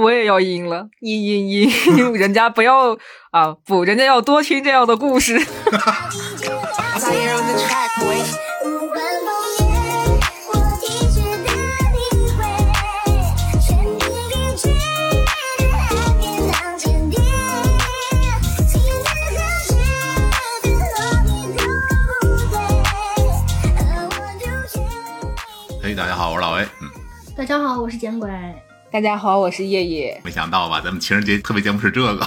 我也要阴了，阴阴阴，人家不要啊，不，人家要多听这样的故事。嘿，大家好，我是老 A。嗯，大家好，我是简鬼。大家好，我是叶叶。没想到吧，咱们情人节特别节目是这个。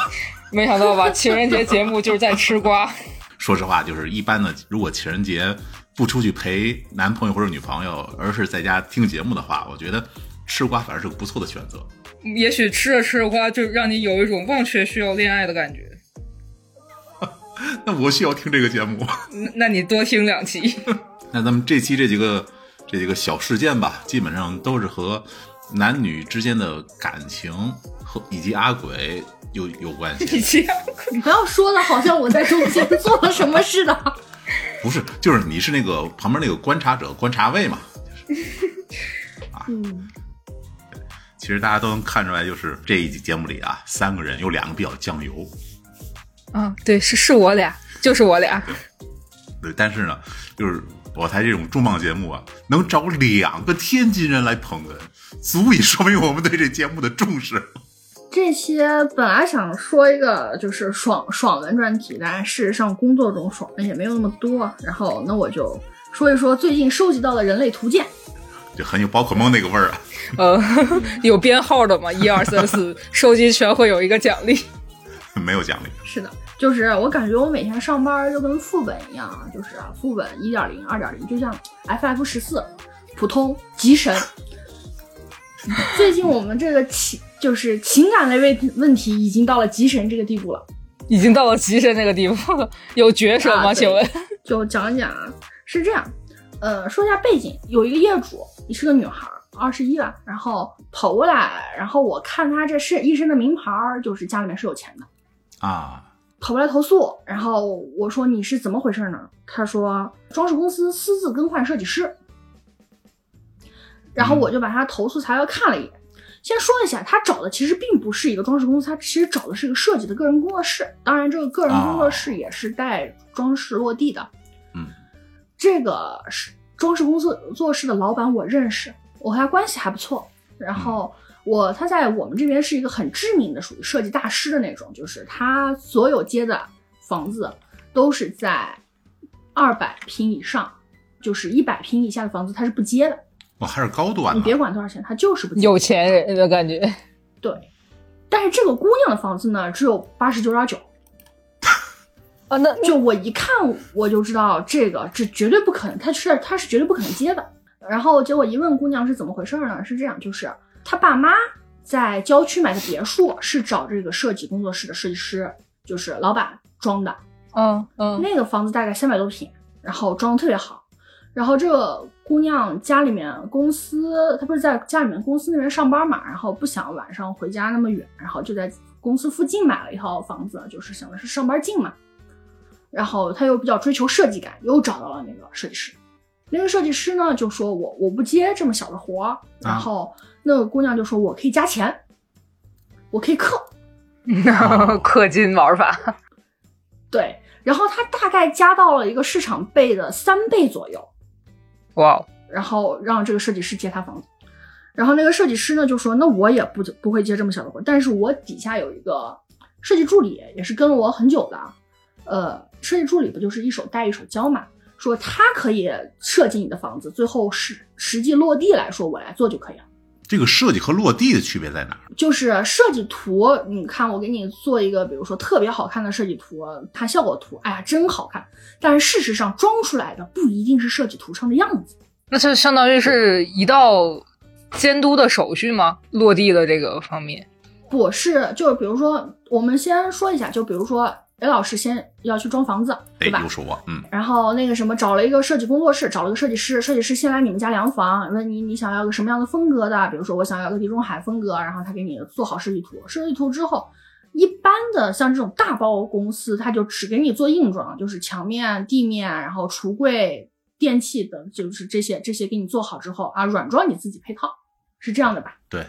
没想到吧，情人节节目就是在吃瓜。说实话，就是一般的，如果情人节不出去陪男朋友或者女朋友，而是在家听节目的话，我觉得吃瓜反而是个不错的选择。也许吃着吃着瓜，就让你有一种忘却需要恋爱的感觉。那我需要听这个节目。那你多听两期。那咱们这期这几个这几个小事件吧，基本上都是和男女之间的感情和以及阿鬼有有关系。以 及你不要说的好像我在中间做了什么似的。不是，就是你是那个旁边那个观察者、观察位嘛。啊，嗯，其实大家都能看出来，就是这一集节目里啊，三个人有两个比较酱油。啊，对，是是我俩，就是我俩。对，但是呢，就是我台这种重磅节目啊，能找两个天津人来捧哏，足以说明我们对这节目的重视。这些本来想说一个就是爽爽文专题，但事实上工作中爽的也没有那么多。然后那我就说一说最近收集到的人类图鉴。就很有宝可梦那个味儿啊。呃，有编号的吗？一二三四，收集全会有一个奖励。没有奖励。是的，就是我感觉我每天上班就跟副本一样，就是副本一点零、二点零，就像 FF 十四、普通、极神。最近我们这个情就是情感类问问题已经到了极神这个地步了。已经到了极神那个地步，有角色吗？啊请问？就讲一讲啊，是这样，呃，说一下背景，有一个业主，你是个女孩，二十一了，然后跑过来，然后我看她这身一身的名牌儿，就是家里面是有钱的，啊，跑过来投诉，然后我说你是怎么回事呢？他说装饰公司私自更换设计师，然后我就把他投诉材料看了一眼。先说一下，他找的其实并不是一个装饰公司，他其实找的是一个设计的个人工作室。当然，这个个人工作室也是带装饰落地的。嗯，这个是装饰工作做室的老板，我认识，我和他关系还不错。然后我他在我们这边是一个很知名的，属于设计大师的那种，就是他所有接的房子都是在二百平以上，就是一百平以下的房子他是不接的。哇，还是高端的。你别管多少钱，他就是不接。有钱人的感觉。对，但是这个姑娘的房子呢，只有八十九点九。啊，那就我一看我就知道这个这绝对不可能，他是他是绝对不可能接的。然后结果一问姑娘是怎么回事呢？是这样，就是他爸妈在郊区买的别墅，是找这个设计工作室的设计师，就是老板装的。嗯嗯，那个房子大概三百多平，然后装的特别好。然后这个姑娘家里面公司，她不是在家里面公司那边上班嘛，然后不想晚上回家那么远，然后就在公司附近买了一套房子，就是想的是上班近嘛。然后她又比较追求设计感，又找到了那个设计师。那个设计师呢就说我我不接这么小的活儿，然后那个姑娘就说我可以加钱，我可以氪。氪金玩法。对，然后她大概加到了一个市场倍的三倍左右。哇哦，然后让这个设计师接他房子。然后那个设计师呢就说：“那我也不不会接这么小的活，但是我底下有一个设计助理，也是跟了我很久的。呃，设计助理不就是一手带一手教嘛？说他可以设计你的房子，最后实实际落地来说我来做就可以了。这个设计和落地的区别在哪儿？就是设计图，你看我给你做一个，比如说特别好看的设计图，看效果图，哎呀真好看。但是事实上装出来的不一定是设计图上的样子。那就相当于是一道监督的手续吗？落地的这个方面。不是，就是比如说，我们先说一下，就比如说 A 老师先要去装房子，哎对，吧又？说我，嗯，然后那个什么，找了一个设计工作室，找了个设计师，设计师先来你们家量房，问你你想要个什么样的风格的，比如说我想要个地中海风格，然后他给你做好设计图，设计图之后，一般的像这种大包公司，他就只给你做硬装，就是墙面、地面，然后橱柜、电器等，就是这些这些给你做好之后啊，软装你自己配套，是这样的吧？对，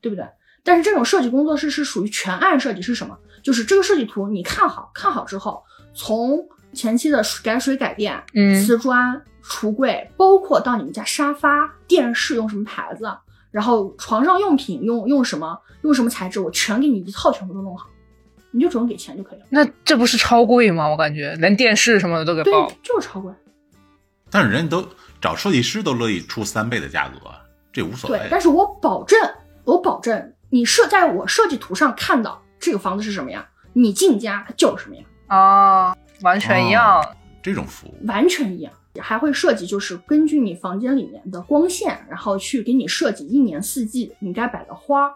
对不对？但是这种设计工作室是属于全案设计，是什么？就是这个设计图你看好，看好之后，从前期的改水改电、嗯瓷砖、橱柜，包括到你们家沙发、电视用什么牌子，然后床上用品用用什么用什么材质，我全给你一套全部都弄好，你就只用给钱就可以了。那这不是超贵吗？我感觉连电视什么的都给对报。，就是超贵。但是人家都找设计师都乐意出三倍的价格，这无所谓，。对但是我保证，我保证你设在我设计图上看到这个房子是什么样，你进家它就是什么样，啊，完全一样。这种服务，完全一样。还会设计，就是根据你房间里面的光线，然后去给你设计一年四季你该摆的花。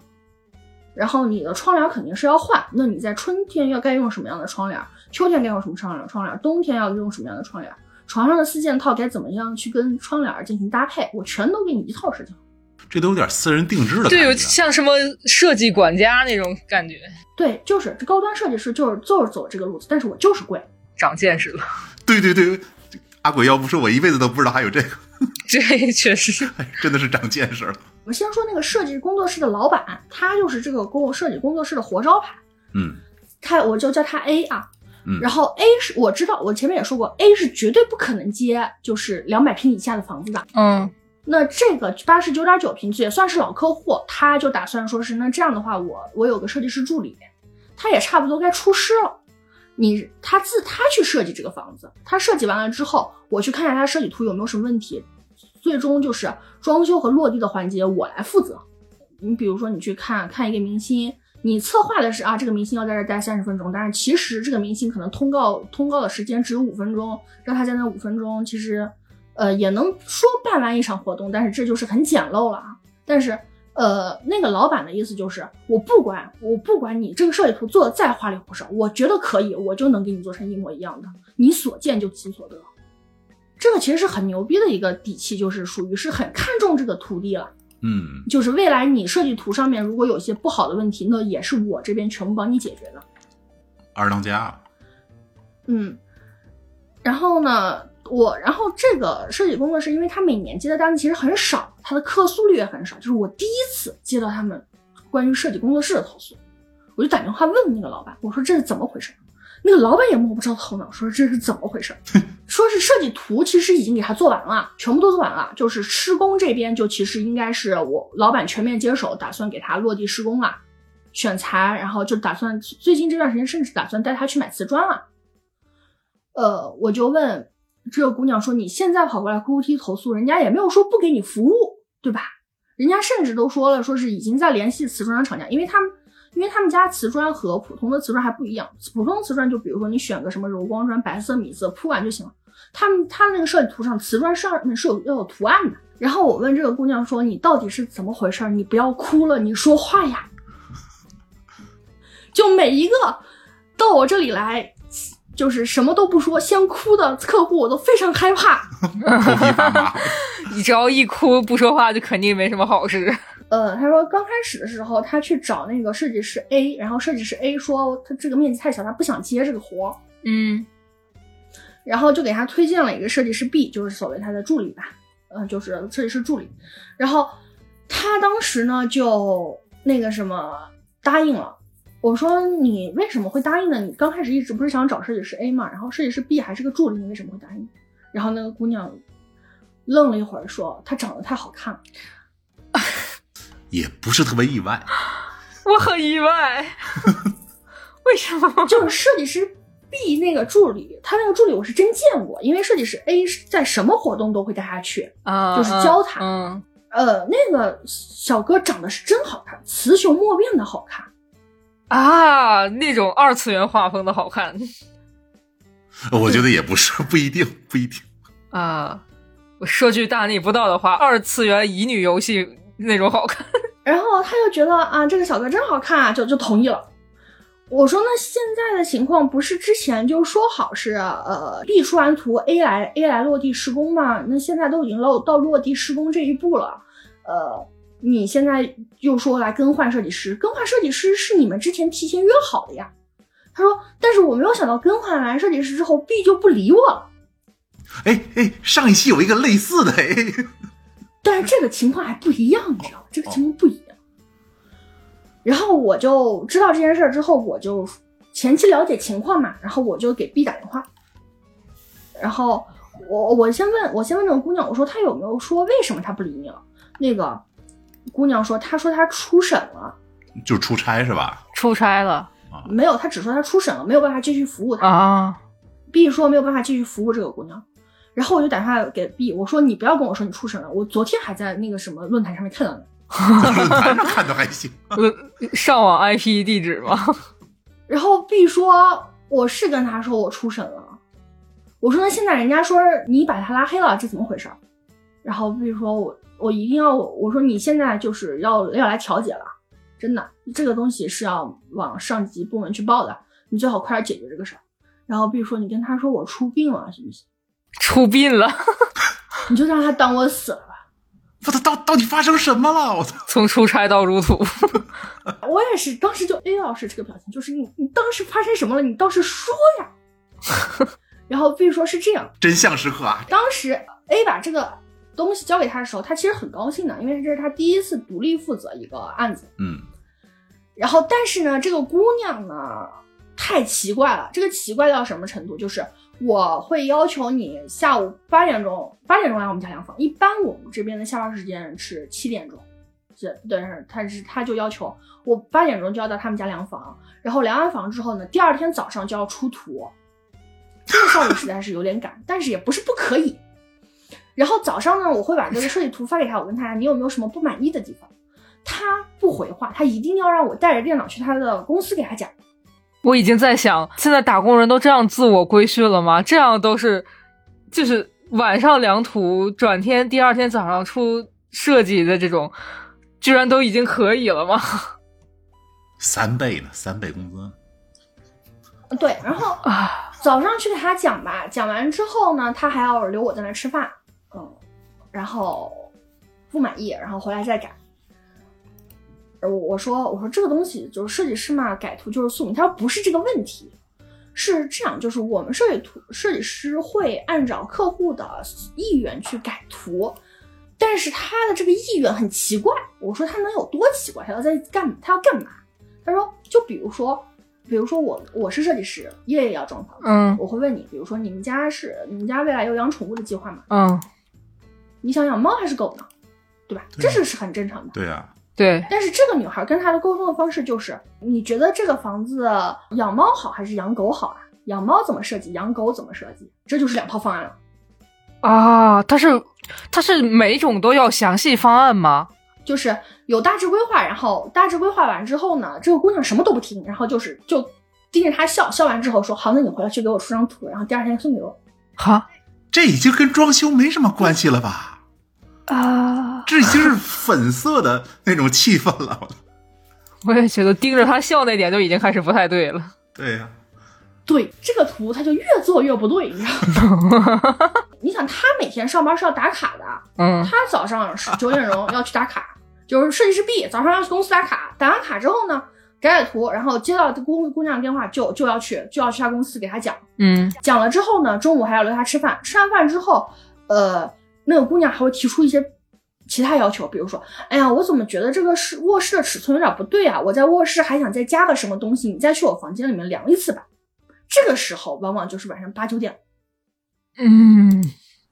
然后你的窗帘肯定是要换，那你在春天要该用什么样的窗帘，秋天该用什么窗帘，窗帘冬天要用什么样的窗帘，床上的四件套该怎么样去跟窗帘进行搭配，我全都给你一套设计好。这都有点私人定制的感对，有。像什么设计管家那种感觉，对，就是这高端设计师就是就是走这个路子，但是我就是贵。长见识了。对对对，阿鬼要不说，我一辈子都不知道还有这个，这 确实，哎真的是长见识了。我们先说那个设计工作室的老板，他就是这个工设计工作室的活招牌，嗯他我就叫他 A 啊。嗯然后 A 是我知道，我前面也说过，A 是绝对不可能接就是两百平以下的房子的。嗯那这个八十九点九平也算是老客户，他就打算说是，那这样的话，我我有个设计师助理，他也差不多该出师了。你他自他去设计这个房子，他设计完了之后，我去看一下他设计图有没有什么问题，最终就是装修和落地的环节我来负责。你比如说，你去看看一个明星，你策划的是啊，这个明星要在这待三十分钟，但是其实这个明星可能通告通告的时间只有五分钟，让他在那五分钟，其实呃也能说办完一场活动，但是这就是很简陋了啊。但是呃，那个老板的意思就是，我不管我不管你这个设计图做的再花里胡哨，我觉得可以，我就能给你做成一模一样的，你所见就其所得。这个其实是很牛逼的一个底气，就是属于是很看重这个徒弟了。嗯，就是未来你设计图上面如果有些不好的问题，那也是我这边全部帮你解决的。二当家，嗯，然后呢，我然后这个设计工作室，因为他每年接的单子其实很少，他的客诉率也很少，就是我第一次接到他们关于设计工作室的投诉，我就打电话问那个老板，我说这是怎么回事？那个老板也摸不着头脑，说这是怎么回事？说是设计图其实已经给他做完了，全部都做完了，就是施工这边就其实应该是我老板全面接手，打算给他落地施工了，选材，然后就打算最近这段时间甚至打算带他去买瓷砖了。呃，我就问这个姑娘说：“你现在跑过来 QQT 投诉，人家也没有说不给你服务，对吧？人家甚至都说了，说是已经在联系瓷砖厂家，因为他们因为他们家瓷砖和普通的瓷砖还不一样，普通瓷砖就比如说你选个什么柔光砖、白色、米色铺完就行了。他们他那个设计图上瓷砖上面是有要有图案的。然后我问这个姑娘说：“你到底是怎么回事？你不要哭了，你说话呀！” 就每一个到我这里来，就是什么都不说，先哭的客户，我都非常害怕。你只要一哭不说话，就肯定没什么好事。呃，他说刚开始的时候，他去找那个设计师 A，然后设计师 A 说他这个面积太小，他不想接这个活儿，嗯然后就给他推荐了一个设计师 B，就是所谓他的助理吧，嗯、就是设计师助理。然后他当时呢就那个什么答应了。我说你为什么会答应呢？你刚开始一直不是想找设计师 A 嘛，然后设计师 B 还是个助理，你为什么会答应？然后那个姑娘愣了一会儿，说她长得太好看了。也不是特别意外。我很意外，为什么？就是设计师 B 那个助理，他那个助理我是真见过，因为设计师 A 是在什么活动都会带他去。啊，就是教他嗯，呃，那个小哥长得是真好看，雌雄莫辨的好看。啊，那种二次元画风的好看 我觉得也不是，不一定，不一定。啊。我说句大逆不道的话，二次元乙女游戏那种好看。然后他就觉得啊，这个小哥真好看啊，就就同意了。我说那现在的情况不是之前就说好是呃 B 出完图 A 来 A 来落地施工吗？那现在都已经落到落地施工这一步了，呃，你现在又说来更换设计师，更换设计师是你们之前提前约好的呀。他说，但是我没有想到更换完设计师之后 B 就不理我了。哎哎，上一期有一个类似的，哎，但是这个情况还不一样，你知道吗？这个情况不一样。然后我就知道这件事儿之后，我就前期了解情况嘛，然后我就给 B 打电话，然后我我先问我先问那个姑娘，我说她有没有说为什么她不理你了？那个姑娘说，她说她出审了，就是出差是吧？出差了没有，她只说她出审了，没有办法继续服务她。啊，B 说没有办法继续服务这个姑娘，然后我就打电话给 B，我说你不要跟我说你出审了，我昨天还在那个什么论坛上面看到你。论坛上看的还行。呃上网 IP 地址吗？然后 B 说我是跟他说我出审了，我说那现在人家说你把他拉黑了，这怎么回事？然后 B 说我我一定要我说你现在就是要要来调解了，真的这个东西是要往上级部门去报的，你最好快点解决这个事儿。然后 B 说你跟他说我出殡了行不行？出殡了，你就让他当我死了吧。我操，到到底发生什么了？我操！从出差到入土，我也是，当时就 A 老师这个表情，就是你你当时发生什么了，你倒是说呀。然后 B 说是这样，真相时刻啊！当时 A 把这个东西交给他的时候，他其实很高兴的，因为这是他第一次独立负责一个案子。嗯，然后，但是呢，这个姑娘呢太奇怪了，这个奇怪到什么程度？就是我会要求你下午八点钟，八点钟来我们家量房。一般我们这边的下班时间是七点钟，是，但是他是他就要求我八点钟就要到他们家量房，然后量完房之后呢，第二天早上就要出图。这个效率实在是有点赶，但是也不是不可以。然后早上呢，我会把这个设计图发给他，我问他你有没有什么不满意的地方。他不回话，他一定要让我带着电脑去他的公司给他讲。我已经在想，现在打工人都这样自我规训了吗？这样都是，就是晚上量图，转天第二天早上出设计的这种，居然都已经可以了吗？三倍呢，三倍工资。对，然后啊，早上去给他讲吧，讲完之后呢，他还要留我在那吃饭，嗯，然后不满意，然后回来再改。呃我我说我说这个东西就是设计师嘛，改图就是宿命。他说不是这个问题，是这样，就是我们设计图设计师会按照客户的意愿去改图，但是他的这个意愿很奇怪。我说他能有多奇怪？他要在干他要干嘛？他说就比如说，比如说我我是设计师，夜夜要装房，嗯我会问你，比如说你们家是你们家未来有养宠物的计划吗？嗯，你想养猫还是狗呢？对吧？对这是是很正常的。对啊，对，但是这个女孩跟她的沟通的方式就是，你觉得这个房子养猫好还是养狗好啊？养猫怎么设计，养狗怎么设计？这就是两套方案了。啊，他是他是每种都要详细方案吗？就是有大致规划，然后大致规划完之后呢，这个姑娘什么都不听，然后就是就盯着他笑，笑完之后说好，那你回来去给我出张图，然后第二天送给我。哈这已经跟装修没什么关系了吧？啊，这已经是粉色的那种气氛了。我也觉得盯着他笑那点就已经开始不太对了。对呀、对这个图，他就越做越不对，你知道吗？你想，他每天上班是要打卡的，嗯他早上是九点钟要去打卡，就是设计师 B 早上要去公司打卡，打完卡之后呢，改改图，然后接到姑姑娘的电话就就要去就要去他公司给他讲，嗯讲了之后呢，中午还要留他吃饭，吃完饭之后，呃，那个姑娘还会提出一些其他要求，比如说，哎呀，我怎么觉得这个室卧室的尺寸有点不对啊？我在卧室还想再加个什么东西，你再去我房间里面量一次吧。这个时候往往就是晚上八九点，嗯，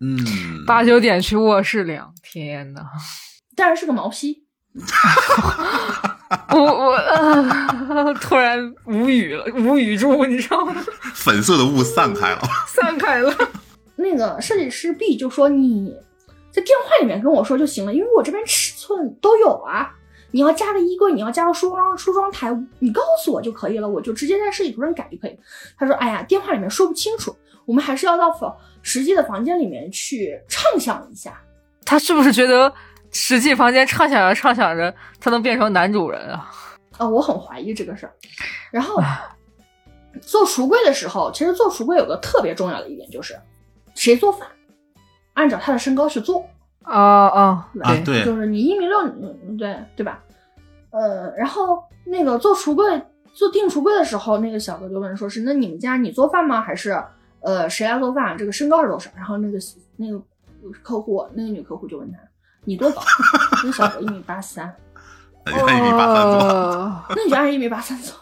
嗯，八九点去卧室量，天呐，但是是个毛坯。我 我、呃、突然无语了，无语住，你知道吗？粉色的雾散开了。散开了。那个设计师 B 就说你在电话里面跟我说就行了，因为我这边尺寸都有啊。你要加个衣柜，你要加个梳妆梳妆台，你告诉我就可以了，我就直接在设计图上改就可以。他说：“哎呀，电话里面说不清楚，我们还是要到房实际的房间里面去畅想一下。他是不是觉得实际房间畅想着畅想着，他能变成男主人啊？”啊，我很怀疑这个事儿。然后做橱柜的时候，其实做橱柜有个特别重要的一点就是，谁做饭，按照他的身高去做。啊啊，对吧啊对就是你一米六，嗯对对吧？呃，然后那个做橱柜做订橱柜的时候，那个小哥就问说是那你们家你做饭吗？还是呃谁来做饭？这个身高是多少？然后那个那个客户那个女客户就问他你多高？你小哥一米八三，一米八三那你就按一米八三做。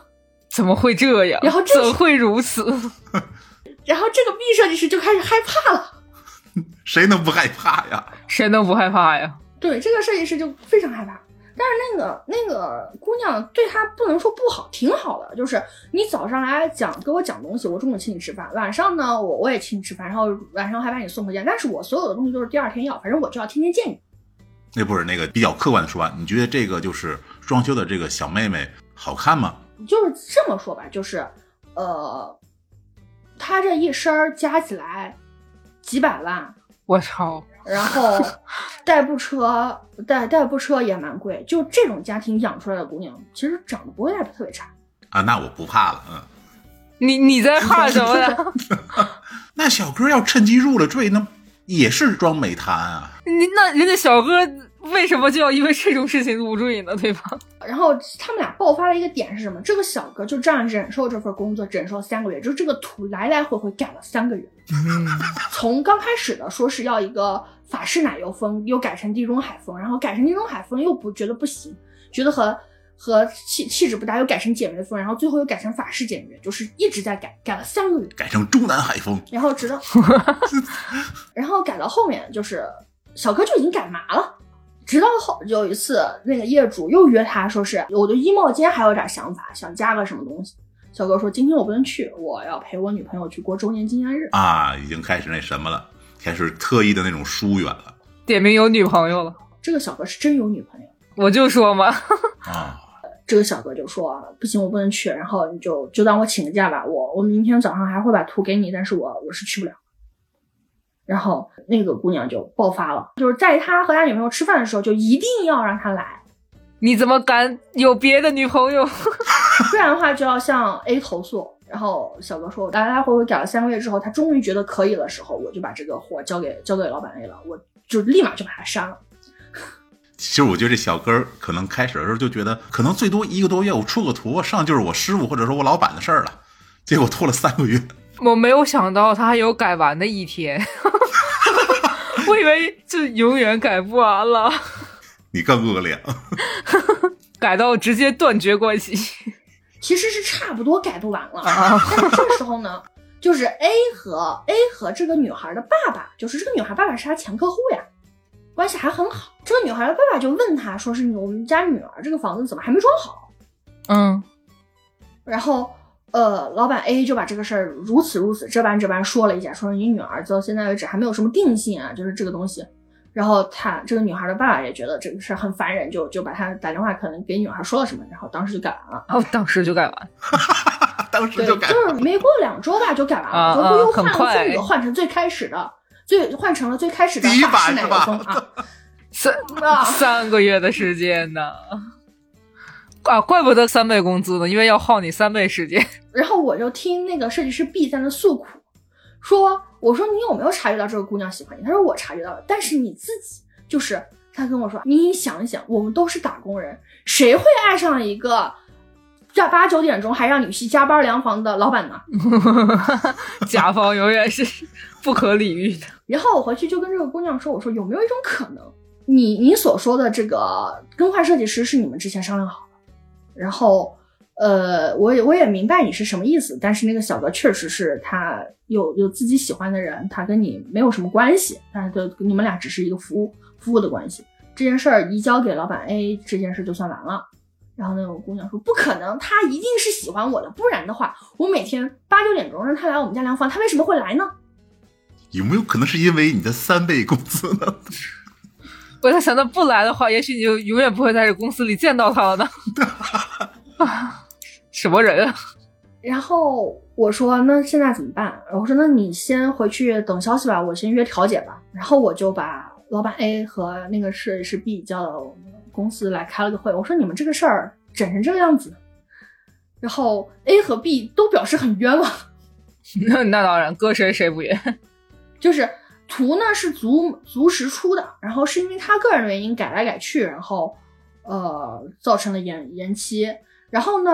怎么会这样？然后这怎会如此？然后这个 B 设计师就开始害怕了。谁能不害怕呀？谁能不害怕呀？对，这个设计师就非常害怕。但是那个那个姑娘对他不能说不好，挺好的。就是你早上来讲给我讲东西，我中午请你吃饭，晚上呢我我也请你吃饭，然后晚上还把你送回家。但是我所有的东西都是第二天要，反正我就要天天见你。那不是那个比较客观的说吧？你觉得这个就是装修的这个小妹妹好看吗？就是这么说吧，就是呃，他这一身加起来几百万，我操！然后 代步车代代步车也蛮贵，就这种家庭养出来的姑娘，其实长得不会太特别差。啊，那我不怕了，嗯。你你在怕什么呀？那小哥要趁机入了赘，那也是装美谈啊。你那人家小哥为什么就要因为这种事情入赘呢？对吧？然后他们俩爆发的一个点是什么？这个小哥就这样忍受这份工作，忍受三个月，就是这个图来来回回改了三个月。从刚开始的说是要一个法式奶油风，又改成地中海风，然后改成地中海风又不觉得不行，觉得和和气气质不搭，又改成简约风，然后最后又改成法式简约，就是一直在改，改了三个月。改成中南海风，然后直到，然后改到后面就是小哥就已经改麻了，直到后有一次那个业主又约他说是我对衣帽间还有点想法，想加个什么东西。小哥说今天我不能去，我要陪我女朋友去过周年纪念日。啊，已经开始那什么了，开始特意的那种疏远了点名有女朋友了，这个小哥是真有女朋友。我就说嘛，啊。这个小哥就说不行，我不能去，然后你就就当我请个假吧，我我明天早上还会把图给你，但是我我是去不了。然后那个姑娘就爆发了，就是在他和他女朋友吃饭的时候，就一定要让他来，你怎么敢有别的女朋友？不然的话就要向 A 投诉。然后小哥说，来来回回改了三个月之后，他终于觉得可以的时候，我就把这个活交给交给老板 A 了，我就立马就把他删了。其实我觉得这小哥儿可能开始的时候就觉得，可能最多一个多月我出个图，上就是我师傅或者说我老板的事儿了，结果拖了三个月。我没有想到他还有改完的一天，我以为这永远改不完了，你更恶劣，改到直接断绝关系其实是差不多改不完了。啊！但是这个时候呢，就是 A 和 A 和这个女孩的爸爸，就是这个女孩爸爸是他前客户呀，关系还很好。这个女孩的爸爸就问他说：“是你我们家女儿这个房子怎么还没装好嗯，？”然后呃，老板 A 就把这个事儿如此如此这般这般说了一下，说你女儿到现在为止还没有什么定性啊，就是这个东西。然后他这个女孩的爸爸也觉得这个事儿很烦人，就就把他打电话可能给女孩说了什么，然后当时就改完了。哦当时就改完，对，当时就改。就是没过两周吧就改完了，然后又换了风格，换成最开始的，最换成了最开始的第一法式奶油版是吧风啊。三 啊三个月的时间呢。啊，怪不得三倍工资呢，因为要耗你三倍时间。然后我就听那个设计师 B 在那诉苦，说：“我说你有没有察觉到这个姑娘喜欢你？”他说：“我察觉到了，但是你自己就是。”他跟我说：“你想一想，我们都是打工人，谁会爱上一个在八九点钟还让女婿加班量房的老板呢？” 甲方永远是不可理喻的。然后我回去就跟这个姑娘说：“我说有没有一种可能，你你所说的这个更换设计师是你们之前商量好的？然后，呃，我也我也明白你是什么意思，但是那个小哥确实是他有有自己喜欢的人，他跟你没有什么关系，但是就你们俩只是一个服务服务的关系。这件事儿移交给老板 A，这件事就算完了。”然后那个姑娘说：“不可能，他一定是喜欢我的，不然的话，我每天八九点钟让他来我们家量房，他为什么会来呢？”有没有可能是因为你的三倍工资呢？我在想，他不来的话，也许你就永远不会在这公司里见到他了呢。啊，什么人啊？然后我说那现在怎么办？我说那你先回去等消息吧，我先约调解吧。然后我就把老板 A 和那个设计师 B 叫到我们公司来开了个会。我说你们这个事儿整成这个样子，然后 A 和 B 都表示很冤枉，那 那当然，搁谁谁不冤。就是图呢是足足时出的，然后是因为他个人的原因改来改去，然后呃造成了延延期。然后呢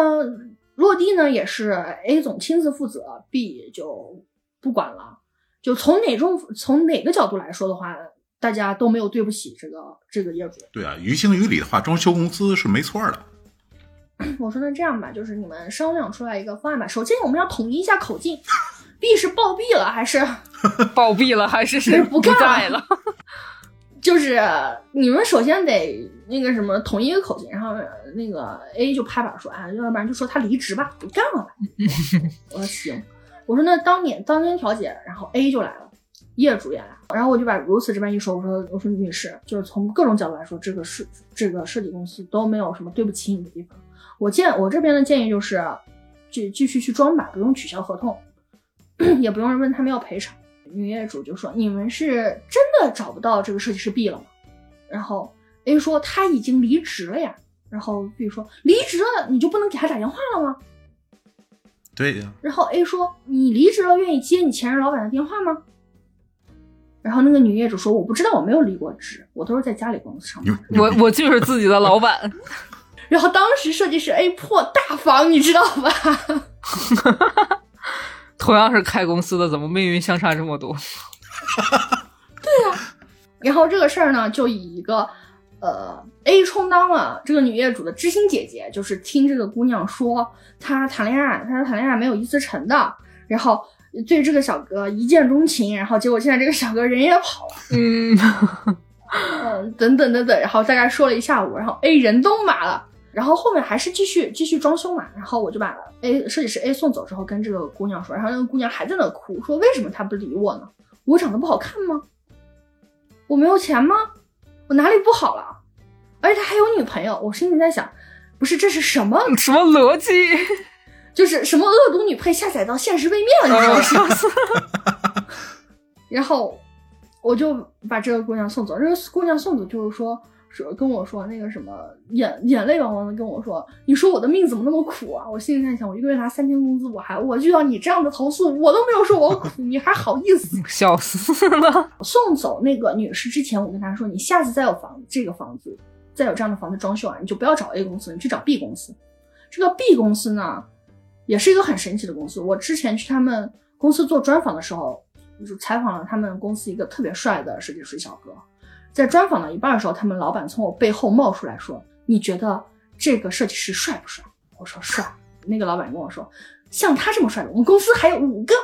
落地呢也是 A 总亲自负责，B 就不管了。就从哪种从哪个角度来说的话，大家都没有对不起这个这个业主。对啊，于情于理的话，装修公司是没错的。我说那这样吧，就是你们商量出来一个方案吧。首先我们要统一一下口径 ，B 是暴毙了还是 暴毙了还是 是不干在了？就是你们首先得那个什么统一一个口径，然后那个 A 就拍板说，啊，要不然就说他离职吧，不干了吧。我说行，我说那当年当天调解，然后 A 就来了，业主也来了，然后我就把如此这般一说，我说我说女士，就是从各种角度来说，这个设这个设计公司都没有什么对不起你的地方。我建我这边的建议就是，继继续去装吧，不用取消合同，也不用问他们要赔偿。女业主就说：“你们是真的找不到这个设计师 B 了吗？”然后 A 说：“他已经离职了呀。”然后 B 说：“离职了，你就不能给他打电话了吗对呀、？”然后 A 说：“你离职了，愿意接你前任老板的电话吗？”然后那个女业主说：“我不知道，我没有离过职，我都是在家里公司上班。我我就是自己的老板，” 然后当时设计师 A 破大防，你知道吧？同样是开公司的，怎么命运相差这么多？对呀然后这个事儿呢，就以一个呃 A 充当了这个女业主的知心姐姐，就是听这个姑娘说她谈恋爱，她说谈恋爱没有一次成的，然后对这个小哥一见钟情，然后结果现在这个小哥人也跑了，嗯，嗯，等等等等，然后大概说了一下午，然后 A 人都麻了。然后后面还是继续继续装修嘛，然后我就把 A 设计师 A 送走之后，跟这个姑娘说，然后那个姑娘还在那哭，说为什么他不理我呢？我长得不好看吗？我没有钱吗？我哪里不好了？而且他还有女朋友，我心里在想，不是这是什么？什么逻辑？就是什么恶毒女配下载到现实位面了，你知道吗？然后我就把这个姑娘送走。这个姑娘送走就是说说跟我说那个什么眼眼泪汪汪的跟我说，你说我的命怎么那么苦啊？我心里在想，我一个月拿三千工资，我还我遇到你这样的投诉，我都没有说我苦，你还好意思？笑死了！送走那个女士之前，我跟她说，你下次再有房这个房子，再有这样的房子装修啊，你就不要找 A 公司，你去找 B 公司。这个 B 公司呢，也是一个很神奇的公司。我之前去他们公司做专访的时候，就采访了他们公司一个特别帅的设计师小哥。在专访到一半的时候，他们老板从我背后冒出来说：“你觉得这个设计师帅不帅？”我说：“帅。”那个老板跟我说：“像他这么帅的，我们公司还有五个。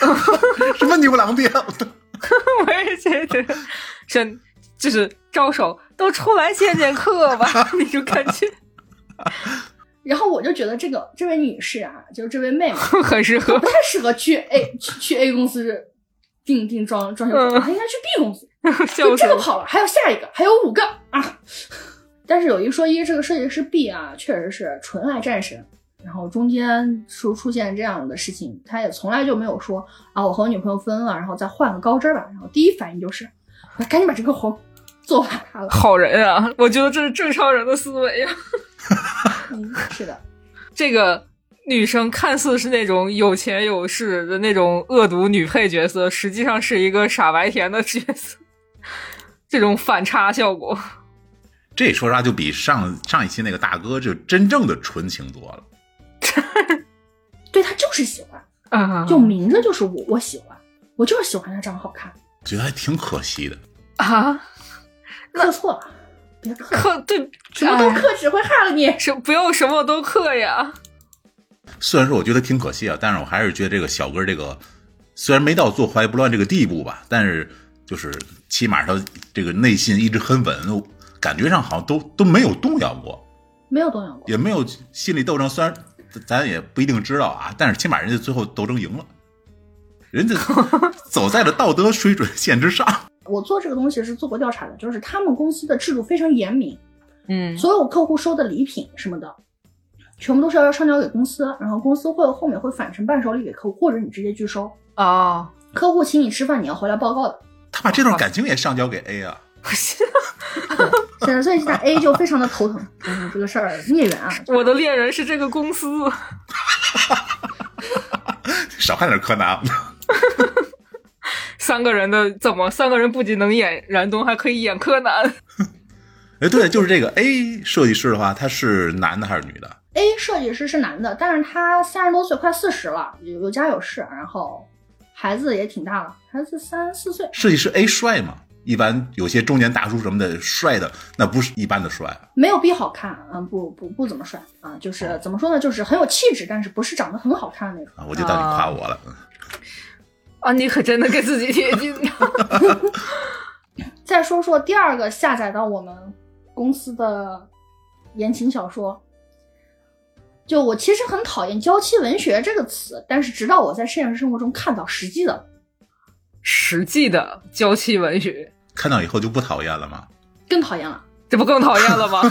”什么牛郎店？我也觉得，真就是招手都出来见见客吧，那种感觉然后我就觉得这个这位女士啊，就是这位妹妹，很适合不。太适合去 A 去去 A 公司订订装装修公司，他应该去 B 公司。就这个跑了，还有下一个，还有五个啊！但是有一说一，这个设计师 B 啊，确实是纯爱战神。然后中间出出现这样的事情，他也从来就没有说啊，我和我女朋友分了，然后再换个高枝儿吧。然后第一反应就是，我赶紧把这个活做完它了。好人啊，我觉得这是正常人的思维啊。嗯，是的，这个女生看似是那种有钱有势的那种恶毒女配角色，实际上是一个傻白甜的角色，这种反差效果。这说实话就比上上一期那个大哥就真正的纯情多了。对他就是喜欢，啊，就明着就是我我喜欢，我就是喜欢他长得好看，觉得还挺可惜的。啊，刻错了，别刻，克对什么都哎克只会害了你。什不要什么都克呀。虽然说我觉得挺可惜啊，但是我还是觉得这个小哥这个虽然没到坐怀不乱这个地步吧，但是就是起码他这个内心一直很稳，感觉上好像都都没有动摇过，没有动摇过，也没有心理斗争。虽然咱也不一定知道啊，但是起码人家最后斗争赢了，人家 走在了道德水准线之上。我做这个东西是做过调查的，就是他们公司的制度非常严明，嗯所有客户收的礼品什么的，全部都是要上交给公司，然后公司会后面会返成伴手礼给客户，或者你直接拒收。啊，客户请你吃饭，你要回来报告的。他把这段感情也上交给 A 啊，是，所以现在 A 就非常的头疼，嗯，这个事儿孽缘啊，我的恋人是这个公司。少看点柯南。三个人的怎么？三个人不仅能演燃冬，还可以演柯南。哎，对，就是这个 A 设计师的话，他是男的还是女的？A 设计师是男的，但是他三十多岁，快四十了，有有家有室，然后孩子也挺大了，孩子三四岁。设计师 A 帅吗？一般有些中年大叔什么的，帅的那不是一般的帅。没有 B 好看，嗯，不不不怎么帅啊，就是怎么说呢，就是很有气质，但是不是长得很好看的那种。啊，我就当你夸我了。啊，你可真的给自己贴金。再说说第二个下载到我们公司的言情小说，就我其实很讨厌“娇妻文学”这个词，但是直到我在现实生活中看到实际的，实际的娇妻文学，看到以后就不讨厌了吗？更讨厌了。这不更讨厌了吗？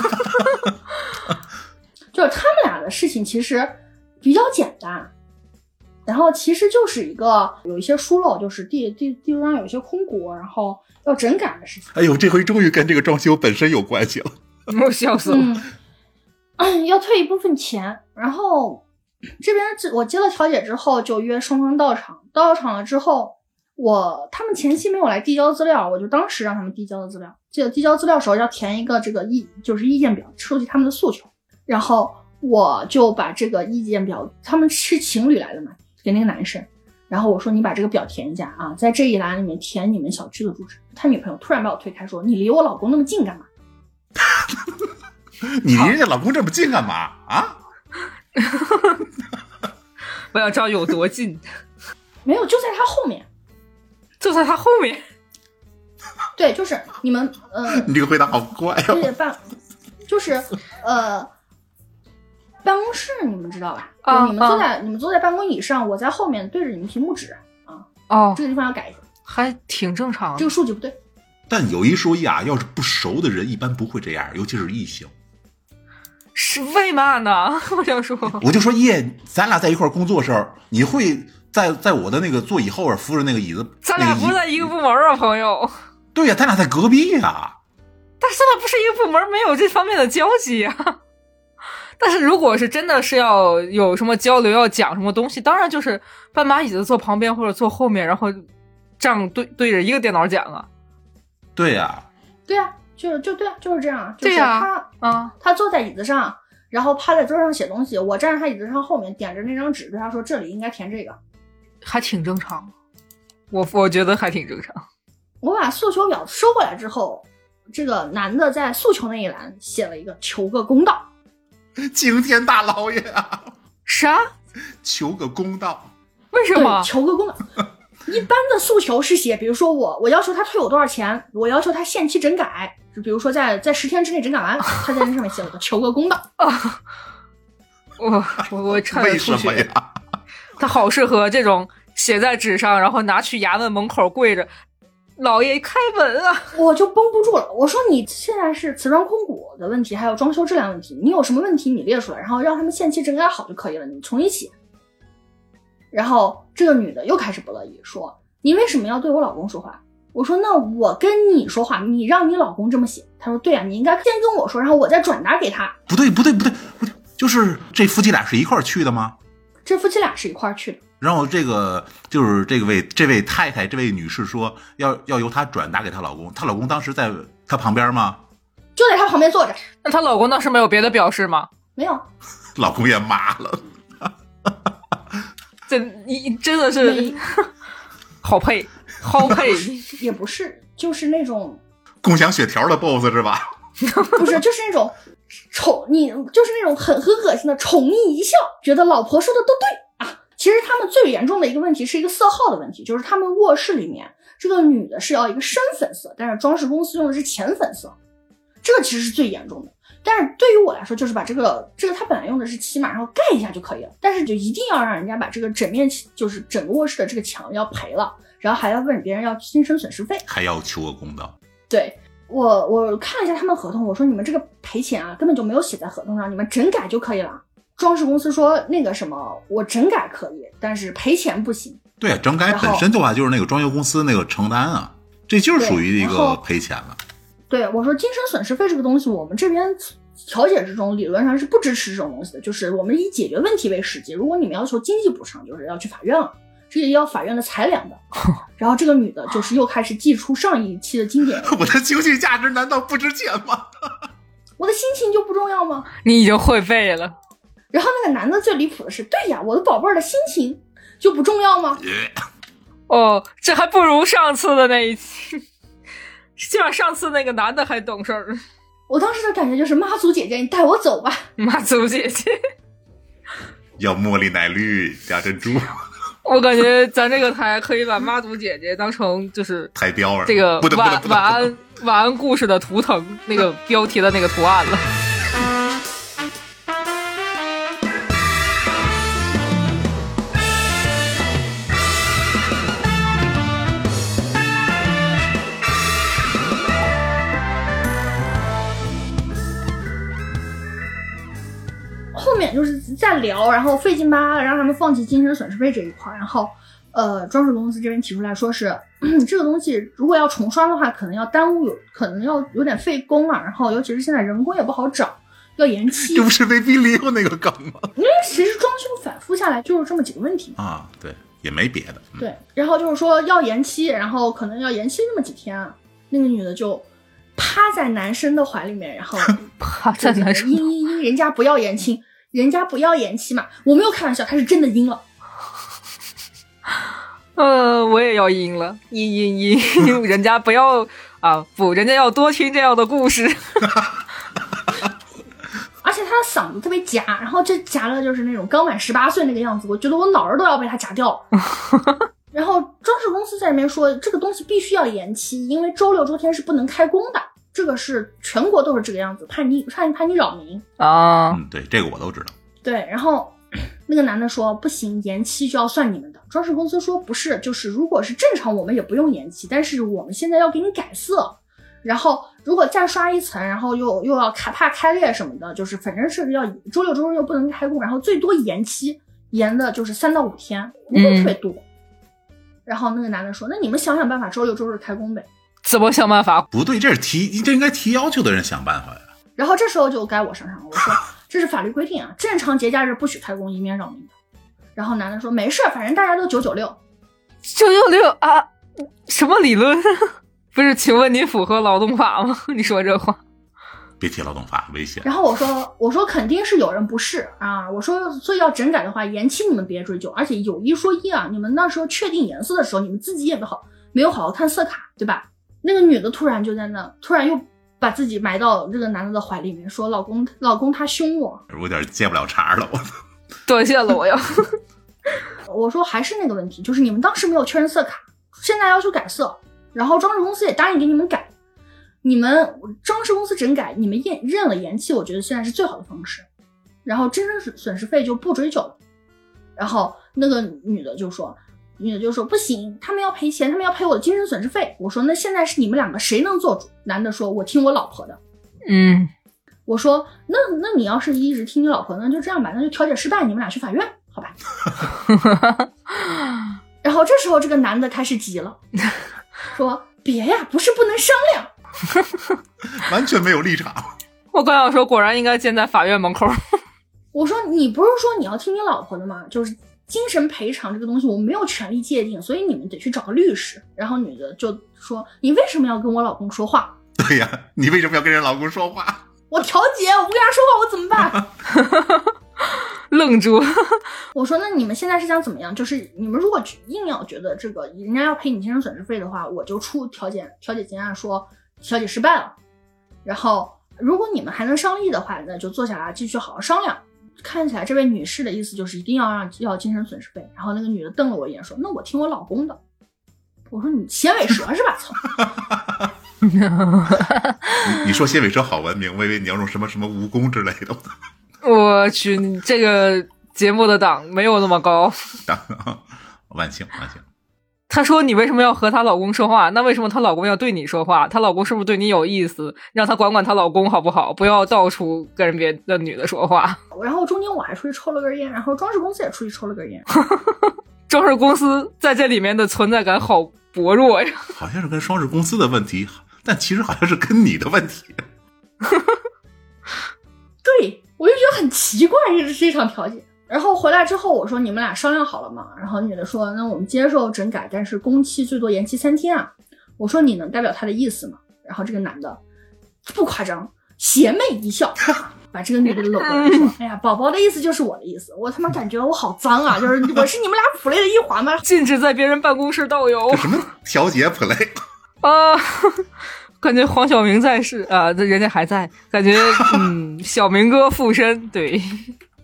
就是他们俩的事情其实比较简单，然后其实就是一个有一些疏漏，就是地地地图上有一些空鼓，然后要整改的事情。哎呦，这回终于跟这个装修本身有关系了。我笑死了。嗯，要退一部分钱，然后这边我接了调解之后，就约双方到场。到场了之后，我他们前期没有来递交资料，我就当时让他们递交的资料。记得递交资料时候要填一个这个意，就是意见表，收集他们的诉求。然后我就把这个意见表，他们是情侣来的嘛，给那个男生。然后我说你把这个表填一下啊，在这一栏里面填你们小区的住址。他女朋友突然把我推开说：“你离我老公那么近干嘛？” 你离人家老公这么近干嘛啊？我想知道有多近。没有，就在他后面，就在他后面。对，就是你们，呃，你这个回答好怪哦。对，办，就是呃，办公室你们知道吧？啊，你们坐在你们坐在办公椅上，我在后面对着你们屏幕指啊。哦，这个地方要改一下，还挺正常。这个数据不对。但有一说一啊，要是不熟的人，一般不会这样，尤其是异性。是为嘛呢？我想说，我就说叶，咱俩在一块工作时候，你会在在我的那个座椅后边扶着那个椅子。咱俩不在一个部门啊，朋友。对呀，咱俩在隔壁呀。但是咱俩不是一个部门，没有这方面的交集啊。但是如果是真的是要有什么交流，要讲什么东西，当然就是搬把椅子坐旁边或者坐后面，然后这样对对着一个电脑讲啊。对呀。对呀。就就对啊，就是这样。就是他啊，他坐在椅子上，然后趴在桌上写东西。我站在他椅子上后面，点着那张纸，对他说：“这里应该填这个。”还挺正常，我我觉得还挺正常。我把诉求表收过来之后，这个男的在诉求那一栏写了一个“求个公道 ”。惊天大老爷啊！啥？求个公道？为什么？求个公道。一般的诉求是写，比如说我我要求他退我多少钱，我要求他限期整改。就比如说，在在十天之内整改完，他在那上面写了个“求个公道”。我我我差点吐血。他好适合这种写在纸上，然后拿去衙门门口跪着，老爷开门啊！我就绷不住了。我说你现在是瓷砖空鼓的问题，还有装修质量问题，你有什么问题你列出来，然后让他们限期整改好就可以了，你重新写。然后这个女的又开始不乐意，说你为什么要对我老公说话？我说那我跟你说话，你让你老公这么写。她说对啊，你应该先跟我说，然后我再转达给他。不对不对不对不对，就是这夫妻俩是一块儿去的吗？这夫妻俩是一块儿去的。然后这个就是这位这位太太这位女士说要要由她转达给她老公，她老公当时在她旁边吗？就在她旁边坐着。那她老公当时没有别的表示吗？没有。老公也麻了。这你真的是 好配。好配 也不是，就是那种共享血条的 boss 是吧？不是，就是那种宠你，就是那种很很恶心的宠溺一笑，觉得老婆说的都对啊。其实他们最严重的一个问题是一个色号的问题，就是他们卧室里面这个女的是要一个深粉色，但是装饰公司用的是浅粉色，这个其实是最严重的。但是对于我来说，就是把这个这个他本来用的是漆嘛，然后盖一下就可以了，但是就一定要让人家把这个整面就是整个卧室的这个墙要赔了。然后还要问别人要精神损失费，还要求个公道。对我，我看了一下他们合同，我说你们这个赔钱啊，根本就没有写在合同上，你们整改就可以了。装饰公司说那个什么，我整改可以，但是赔钱不行。对啊，整改本身的话就是那个装修公司那个承担啊，这就是属于一个赔钱了。对，我说精神损失费这个东西，我们这边调解之中理论上是不支持这种东西的，就是我们以解决问题为实际。如果你们要求经济补偿，就是要去法院了。这也要法院的裁量的，然后这个女的就是又开始祭出上一期的经典。我的情绪价值难道不值钱吗？我的心情就不重要吗？你已经会背了。然后那个男的最离谱的是，对呀，我的宝贝儿的心情就不重要吗？哦，这还不如上次的那一期。就像上次那个男的还懂事儿，我当时的感觉就是妈祖姐姐，你带我走吧。妈祖姐姐。要茉莉奶绿加珍珠，我感觉咱这个台可以把妈祖姐姐当成就是台标儿这个晚晚安晚安故事的图腾那个标题的那个图案了。在聊，然后费劲巴拉的让他们放弃精神损失费这一块儿，然后呃，装饰公司这边提出来说是 这个东西如果要重刷的话，可能要耽误有，可能要有点费工啊，然后尤其是现在人工也不好找，要延期这，不是威逼利诱那个梗吗？因 为其实装修反复下来就是这么几个问题。啊，对，也没别的。嗯对，然后就是说要延期，然后可能要延期那么几天啊，那个女的就趴在男生的怀里面，然后 趴在男生嘤嘤嘤，人家不要延期，人家不要延期嘛，我没有开玩笑，他是真的阴了。呃，我也要阴了，阴阴阴，人家不要啊，不，人家要多听这样的故事。而且他的嗓子特别夹，然后这夹了就是那种刚满十八岁那个样子，我觉得我脑儿都要被他夹掉了。然后装饰公司在里面说，这个东西必须要延期，因为周六周天是不能开工的，这个是全国都是这个样子，怕你怕你怕你扰民。啊，嗯，对，这个我都知道。对，然后那个男的说不行，延期就要算你们的。装饰公司说不是，就是如果是正常，我们也不用延期，但是我们现在要给你改色，然后如果再刷一层，然后又又要开怕开裂什么的，就是反正是要周六周日又不能开工，然后最多延期延的就是三到五天，不会特别多。然后那个男的说，那你们想想办法，周六周日开工呗。怎么想办法？不对，这是提，这应该提要求的人想办法呀。然后这时候就该我上场了，我说 这是法律规定啊，正常节假日不许开工，以免扰民的。然后男的说没事儿，反正大家都九九六。九九六啊，什么理论？不是，请问你符合劳动法吗？你说这话，别提劳动法，危险。然后我说我说肯定是有人不是啊，我说所以要整改的话，延期你们别追究，而且有一说一啊，你们那时候确定颜色的时候，你们自己也没好没有好好看色卡，对吧？那个女的突然就在那，突然又把自己埋到这个男的的怀里面，说老公老公他凶我，我有点接不了茬了，我断线了，我要。我说还是那个问题，就是你们当时没有确认色卡，现在要求改色，然后装饰公司也答应给你们改，你们装饰公司整改，你们验认了延期，我觉得现在是最好的方式，然后精神损损失费就不追究了。然后那个女的就说，女的就说不行，他们要赔钱，他们要赔我的精神损失费。我说那现在是你们两个谁能做主？男的说，我听我老婆的。嗯，我说那那你要是一直听你老婆，那就这样吧，那就调解失败，你们俩去法院，好吧？然后这时候这个男的开始急了，说别呀，不是不能商量。完全没有立场。我刚要说，果然应该建在法院门口。我说你不是说你要听你老婆的吗？就是精神赔偿这个东西，我没有权利界定，所以你们得去找个律师。然后女的就说：“你为什么要跟我老公说话？对呀，你为什么要跟人老公说话？我调解，我不跟他说话，我怎么办？” 愣住，我说：“那你们现在是想怎么样？就是你们如果硬要觉得这个人家要赔你精神损失费的话，我就出调解调解结案说调解失败了。然后如果你们还能商议的话，那就坐下来继续好好商量。”看起来这位女士的意思就是一定要让要精神损失费。然后那个女的瞪了我一眼说：“那我听我老公的。”我说：“你衔尾蛇是吧？”操！你你说纤尾蛇好文明，我以为你要用什么什么蜈蚣之类的。我去，你这个节目的档没有那么高。万幸万幸。她说：“你为什么要和她老公说话？那为什么她老公要对你说话？她老公是不是对你有意思？让她管管她老公好不好？不要到处跟别的女的说话。然后中间我还出去抽了根烟，然后装饰公司也出去抽了根烟。装饰公司在这里面的存在感好薄弱呀。好像是跟装饰公司的问题，但其实好像是跟你的问题。对，我就觉得很奇怪，这是一场调解。然后回来之后，我说你们俩商量好了吗？然后女的说，那我们接受整改，但是工期最多延期三天啊。我说你能代表他的意思吗？然后这个男的不夸张，邪魅一笑，把这个女的搂过来说：“哎呀，宝宝的意思就是我的意思。”我他妈感觉我好脏啊！就是我是你们俩 play 的一环吗？禁止在别人办公室倒油什么调节 play？啊！感觉黄晓明在世啊，这人家还在，感觉嗯，小明哥附身，对。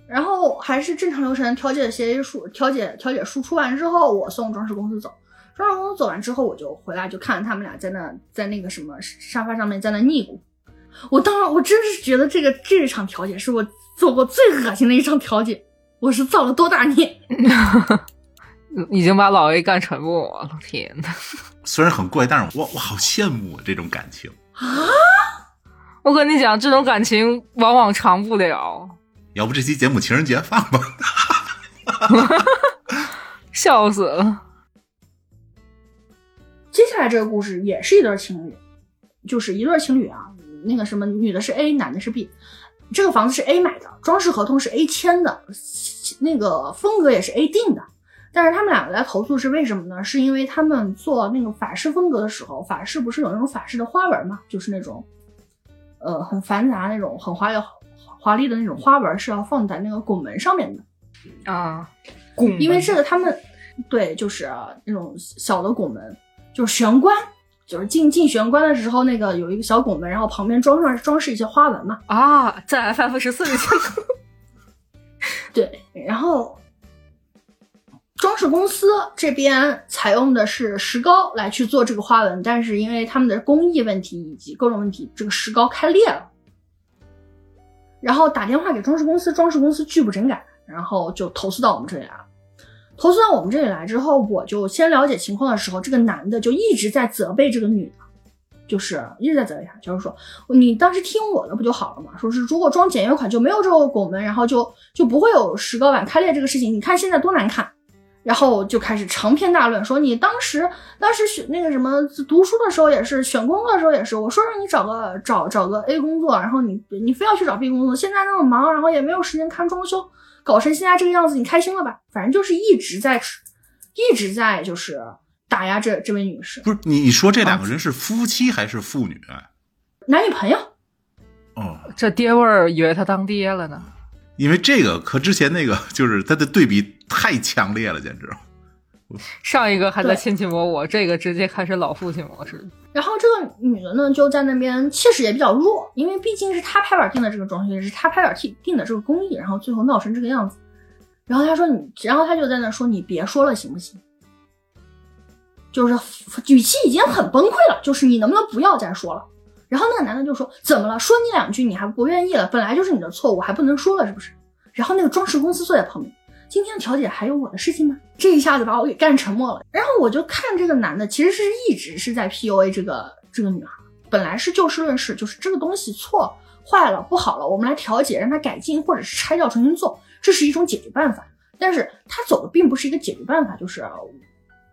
然后还是正常流程，调解协议书，调解调解书出完之后，我送装饰公司走。装饰公司走完之后，我就回来就看他们俩在那在那个什么沙发上面在那腻咕。我当然我真是觉得这个这一场调解是我做过最恶心的一场调解。我是造了多大孽？已经把老 A 干沉默了，天呐。虽然很怪，但是我我好羡慕这种感情啊！我跟你讲，这种感情往往长不了。要不这期节目情人节放吧？笑死了。接下来这个故事也是一对情侣，就是一对情侣啊。那个什么，女的是 A，男的是 B。这个房子是 A 买的，装饰合同是 A 签的，那个风格也是 A 定的。但是他们两个来投诉是为什么呢？是因为他们做那个法式风格的时候，法式不是有那种法式的花纹嘛？就是那种，呃，很繁杂那种很华丽、华丽的那种花纹是要放在那个拱门上面的啊。拱，因为这个他们对，就是那种小的拱门，就是玄关。就是进进玄关的时候，那个有一个小拱门，然后旁边装上装饰一些花纹嘛。啊，在 FF 十四里见过。对，然后装饰公司这边采用的是石膏来去做这个花纹，但是因为他们的工艺问题以及各种问题，这个石膏开裂了。然后打电话给装饰公司，装饰公司拒不整改，然后就投诉到我们这里来了。投诉到我们这里来之后，我就先了解情况的时候，这个男的就一直在责备这个女的，就是一直在责备她，就是说你当时听我的不就好了嘛？说是如果装简约款就没有这个拱门，然后就就不会有石膏板开裂这个事情。你看现在多难看，然后就开始长篇大论说你当时当时选那个什么读书的时候也是，选工作的时候也是，我说让你找个找找个 A 工作，然后你你非要去找 B 工作，现在那么忙，然后也没有时间看装修。搞成现在这个样子，你开心了吧？反正就是一直在，一直在就是打压这这位女士。不是你你说这两个人是夫妻还是父女？男女朋友。哦，这爹味儿以为他当爹了呢。因为这个和之前那个就是它的对比太强烈了，简直。上一个还在亲亲我我，这个直接开始老父亲模式。然后这个女的呢，就在那边气势也比较弱，因为毕竟是她拍板定的这个装修，也是她拍板定定的这个工艺，然后最后闹成这个样子。然后她说你，然后她就在那说你别说了行不行？就是语气已经很崩溃了，就是你能不能不要再说了？然后那个男的就说怎么了？说你两句你还不愿意了？本来就是你的错误，还不能说了是不是？然后那个装饰公司坐在旁边。今天调解还有我的事情吗？这一下子把我给干沉默了。然后我就看这个男的，其实是一直是在 PUA 这个这个女孩。本来是就事论事，就是这个东西错坏了不好了，我们来调解，让他改进，或者是拆掉重新做，这是一种解决办法。但是他走的并不是一个解决办法，就是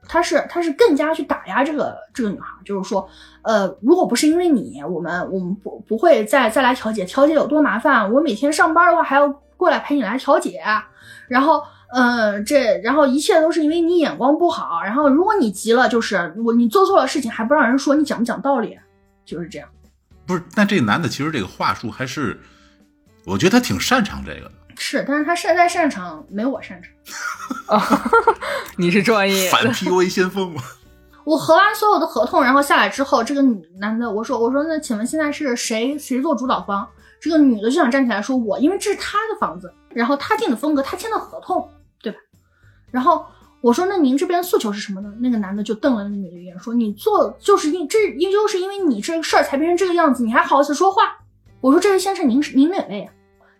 他是他是更加去打压这个这个女孩，就是说，呃，如果不是因为你，我们我们不不会再再来调解，调解有多麻烦？我每天上班的话还要过来陪你来调解。然后，嗯，这，然后一切都是因为你眼光不好。然后，如果你急了，就是我你做错了事情还不让人说，你讲不讲道理？就是这样。不是，但这男的其实这个话术还是，我觉得他挺擅长这个的。是，但是他擅在擅长没我擅长。啊，你是专业反 PUA 先锋吗？我核完所有的合同，然后下来之后，这个男的我说我说那请问现在是谁谁做主导方？这个女的就想站起来说我，因为这是她的房子。然后她定的风格，她签的合同，对吧？然后我说：“那您这边诉求是什么呢？”那个男的就瞪了那个女的一眼，说：“你做就是因这因就是因为你这个事儿才变成这个样子，你还好意思说话？”我说：“这位先生，您是您哪位啊？”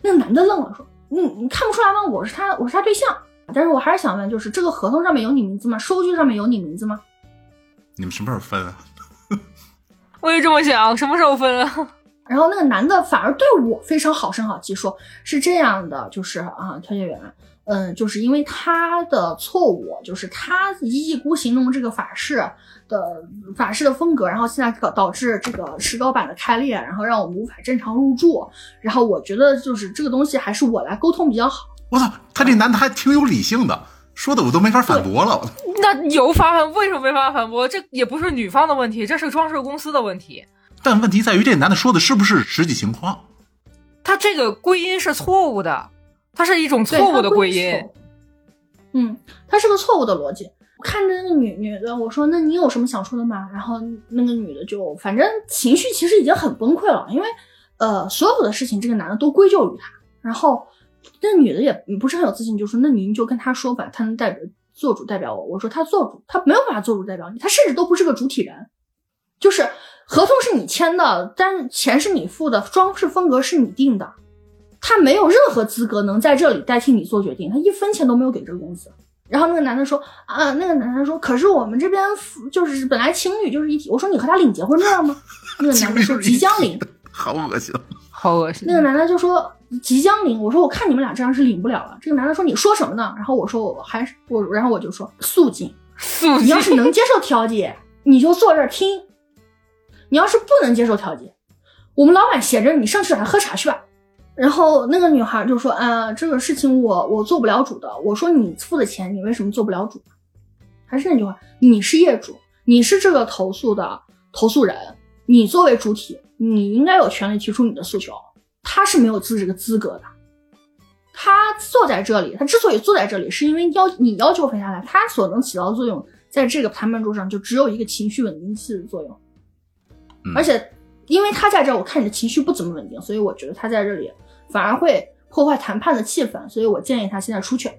那个男的愣了，说：“你你看不出来吗？我是他，我是他对象。但是我还是想问，就是这个合同上面有你名字吗？收据上面有你名字吗？你们什么时候分啊？我也这么想，什么时候分啊？” 然后那个男的反而对我非常好声好气，说是这样的，就是啊，调解员，嗯，就是因为他的错误，就是他一意孤行弄这个法式的法式的风格，然后现在导导致这个石膏板的开裂，然后让我们无法正常入住。然后我觉得就是这个东西还是我来沟通比较好。我操，他这男的还挺有理性的，说的我都没法反驳了。那有法反为什么没法反驳？这也不是女方的问题，这是装饰公司的问题。但问题在于，这男的说的是不是实际情况？他这个归因是错误的，它是一种错误的归因。嗯，它是个错误的逻辑。我看着那个女女的，我说：“那你有什么想说的吗？”然后那个女的就反正情绪其实已经很崩溃了，因为呃所有的事情这个男的都归咎于他。然后那女的也不是很有自信，就说：“那您就跟他说吧，他能代表做主代表我。”我说：“他做主，他没有办法做主代表你，他甚至都不是个主体人。就是合同是你签的，但钱是你付的，装饰风格是你定的，他没有任何资格能在这里代替你做决定，他一分钱都没有给这个公司。”然后那个男的说啊，那个男的说，可是我们这边就是本来情侣就是一体。我说你和他领结婚证了吗？那个男的说即将领，好恶心，好恶心。那个男的就说即将领。我说我看你们俩这样是领不了了。这个男的说你说什么呢？然后我说我还是我，然后我就说肃静，肃静。你要是能接受调解，你就坐这儿听；你要是不能接受调解，我们老板闲着，你上去找他喝茶去吧。然后那个女孩就说：“啊，这个事情我我做不了主的。”我说：“你付的钱，你为什么做不了主？”还是那句话，你是业主，你是这个投诉的投诉人，你作为主体，你应该有权利提出你的诉求。他是没有资这个资格的。他坐在这里，他之所以坐在这里，是因为要你要求分下来，他所能起到的作用，在这个谈判桌上就只有一个情绪稳定器的作用，而且因为他在这儿，我看你的情绪不怎么稳定，所以我觉得他在这里。反而会破坏谈判的气氛，所以我建议他现在出去。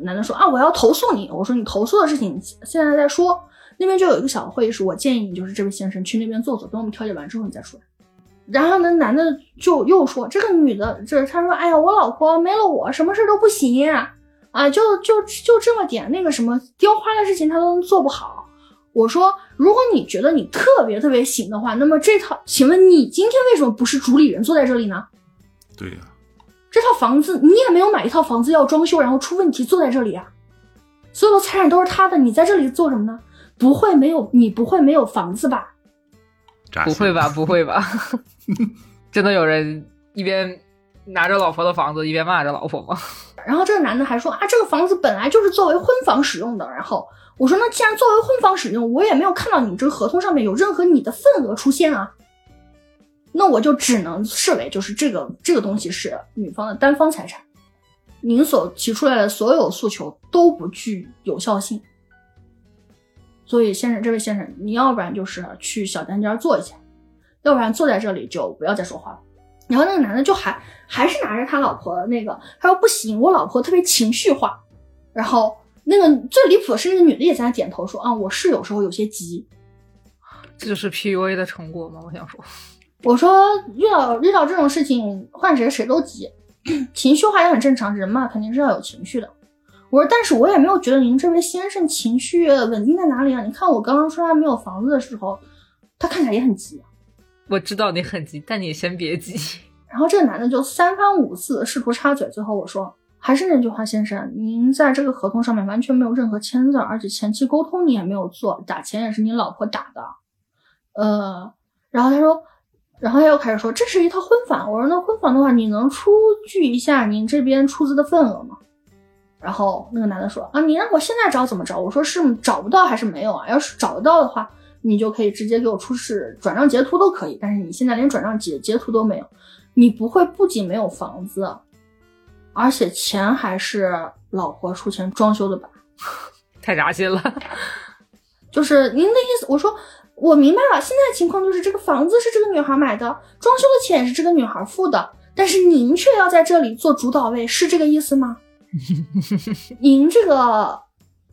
男的说啊，我要投诉你。我说你投诉的事情现在再说。那边就有一个小会议室，我建议你就是这位先生去那边坐坐，等我们调解完之后你再出来。然后呢，男的就又说这个女的，这他说哎呀，我老婆没了我什么事都不行啊，就就就这么点那个什么雕花的事情他都做不好。我说如果你觉得你特别特别行的话，那么这套，请问你今天为什么不是主理人坐在这里呢？对呀。这套房子你也没有买一套房子要装修，然后出问题坐在这里啊！所有的财产都是他的，你在这里做什么呢？不会没有你不会没有房子吧？不会吧？不会吧？真的有人一边拿着老婆的房子一边骂着老婆吗？然后这个男的还说啊，这个房子本来就是作为婚房使用的。然后我说那既然作为婚房使用，我也没有看到你这个合同上面有任何你的份额出现啊。那我就只能视为就是这个这个东西是女方的单方财产，您所提出来的所有诉求都不具有效性。所以先生，这位先生，你要不然就是去小单间坐一下，要不然坐在这里就不要再说话了。然后那个男的就还还是拿着他老婆那个，他说不行，我老婆特别情绪化。然后那个最离谱的是那个女的也在那点头说啊，我是有时候有些急。这就是 PUA 的成果吗？我想说。我说遇到遇到这种事情，换谁谁都急，情绪化也很正常，人嘛肯定是要有情绪的。我说，但是我也没有觉得您这位先生情绪稳定在哪里啊？你看我刚刚说他没有房子的时候，他看起来也很急。我知道你很急，但你先别急。然后这个男的就三番五次试图插嘴，最后我说，还是那句话，先生，您在这个合同上面完全没有任何签字，而且前期沟通你也没有做，打钱也是你老婆打的。呃，然后他说。然后他又开始说，这是一套婚房。我说那婚房的话，你能出具一下您这边出资的份额吗？然后那个男的说啊，你让我现在找怎么找？我说是找不到还是没有啊？要是找得到的话，你就可以直接给我出示转账截图都可以。但是你现在连转账截截图都没有，你不会不仅没有房子，而且钱还是老婆出钱装修的吧？太扎心了。就是您的意思，我说。我明白了，现在的情况就是这个房子是这个女孩买的，装修的钱也是这个女孩付的，但是您却要在这里做主导位，是这个意思吗？您这个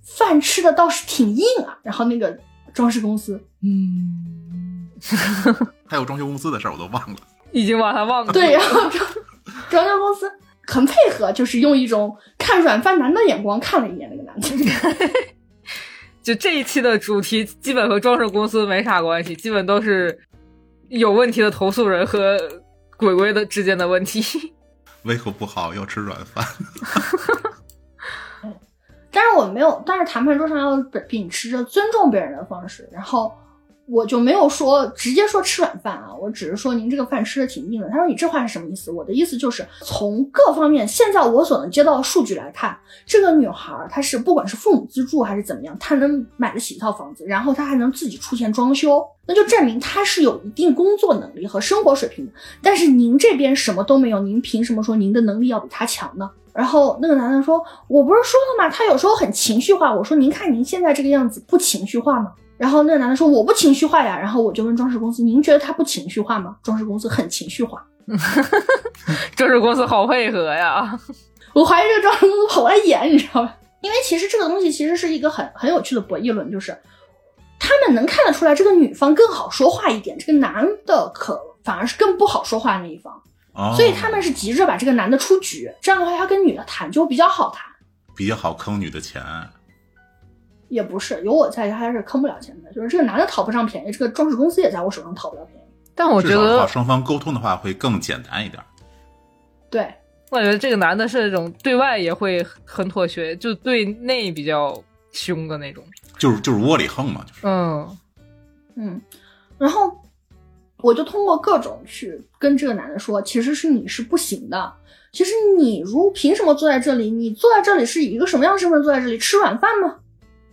饭吃的倒是挺硬啊。然后那个装饰公司，嗯，还有装修公司的事儿我都忘了，已经把它忘了。对，然后装装修公司很配合，就是用一种看软饭男的眼光看了一眼那个男的。就这一期的主题基本和装饰公司没啥关系，基本都是有问题的投诉人和鬼鬼的之间的问题。胃口不好要吃软饭。但是我没有，但是谈判桌上要秉持着尊重别人的方式，然后。我就没有说直接说吃软饭啊，我只是说您这个饭吃的挺硬的。他说你这话是什么意思？我的意思就是从各方面，现在我所能接到的数据来看，这个女孩她是不管是父母资助还是怎么样，她能买得起一套房子，然后她还能自己出钱装修，那就证明她是有一定工作能力和生活水平的。但是您这边什么都没有，您凭什么说您的能力要比她强呢？然后那个男的说：“我不是说了吗？他有时候很情绪化。”我说：“您看您现在这个样子不情绪化吗？”然后那个男的说：“我不情绪化呀。”然后我就问装饰公司：“您觉得他不情绪化吗？”装饰公司很情绪化。装饰公司好配合呀！我怀疑这个装饰公司跑过来演，你知道吧？因为其实这个东西其实是一个很很有趣的博弈论，就是他们能看得出来这个女方更好说话一点，这个男的可反而是更不好说话那一方，哦所以他们是急着把这个男的出局，这样的话他跟女的谈就比较好谈。比较好坑女的钱。也不是有我在，他是坑不了钱的。就是这个男的讨不上便宜，这个装饰公司也在我手上讨不了便宜。但我觉得，双方沟通的话会更简单一点。对，我觉得这个男的是那种对外也会很妥协，就对内比较凶的那种。就是就是窝里横嘛，就是嗯嗯，然后我就通过各种去跟这个男的说，其实是你是不行的。其实你如凭什么坐在这里？你坐在这里是以一个什么样的身份坐在这里？吃软饭吗？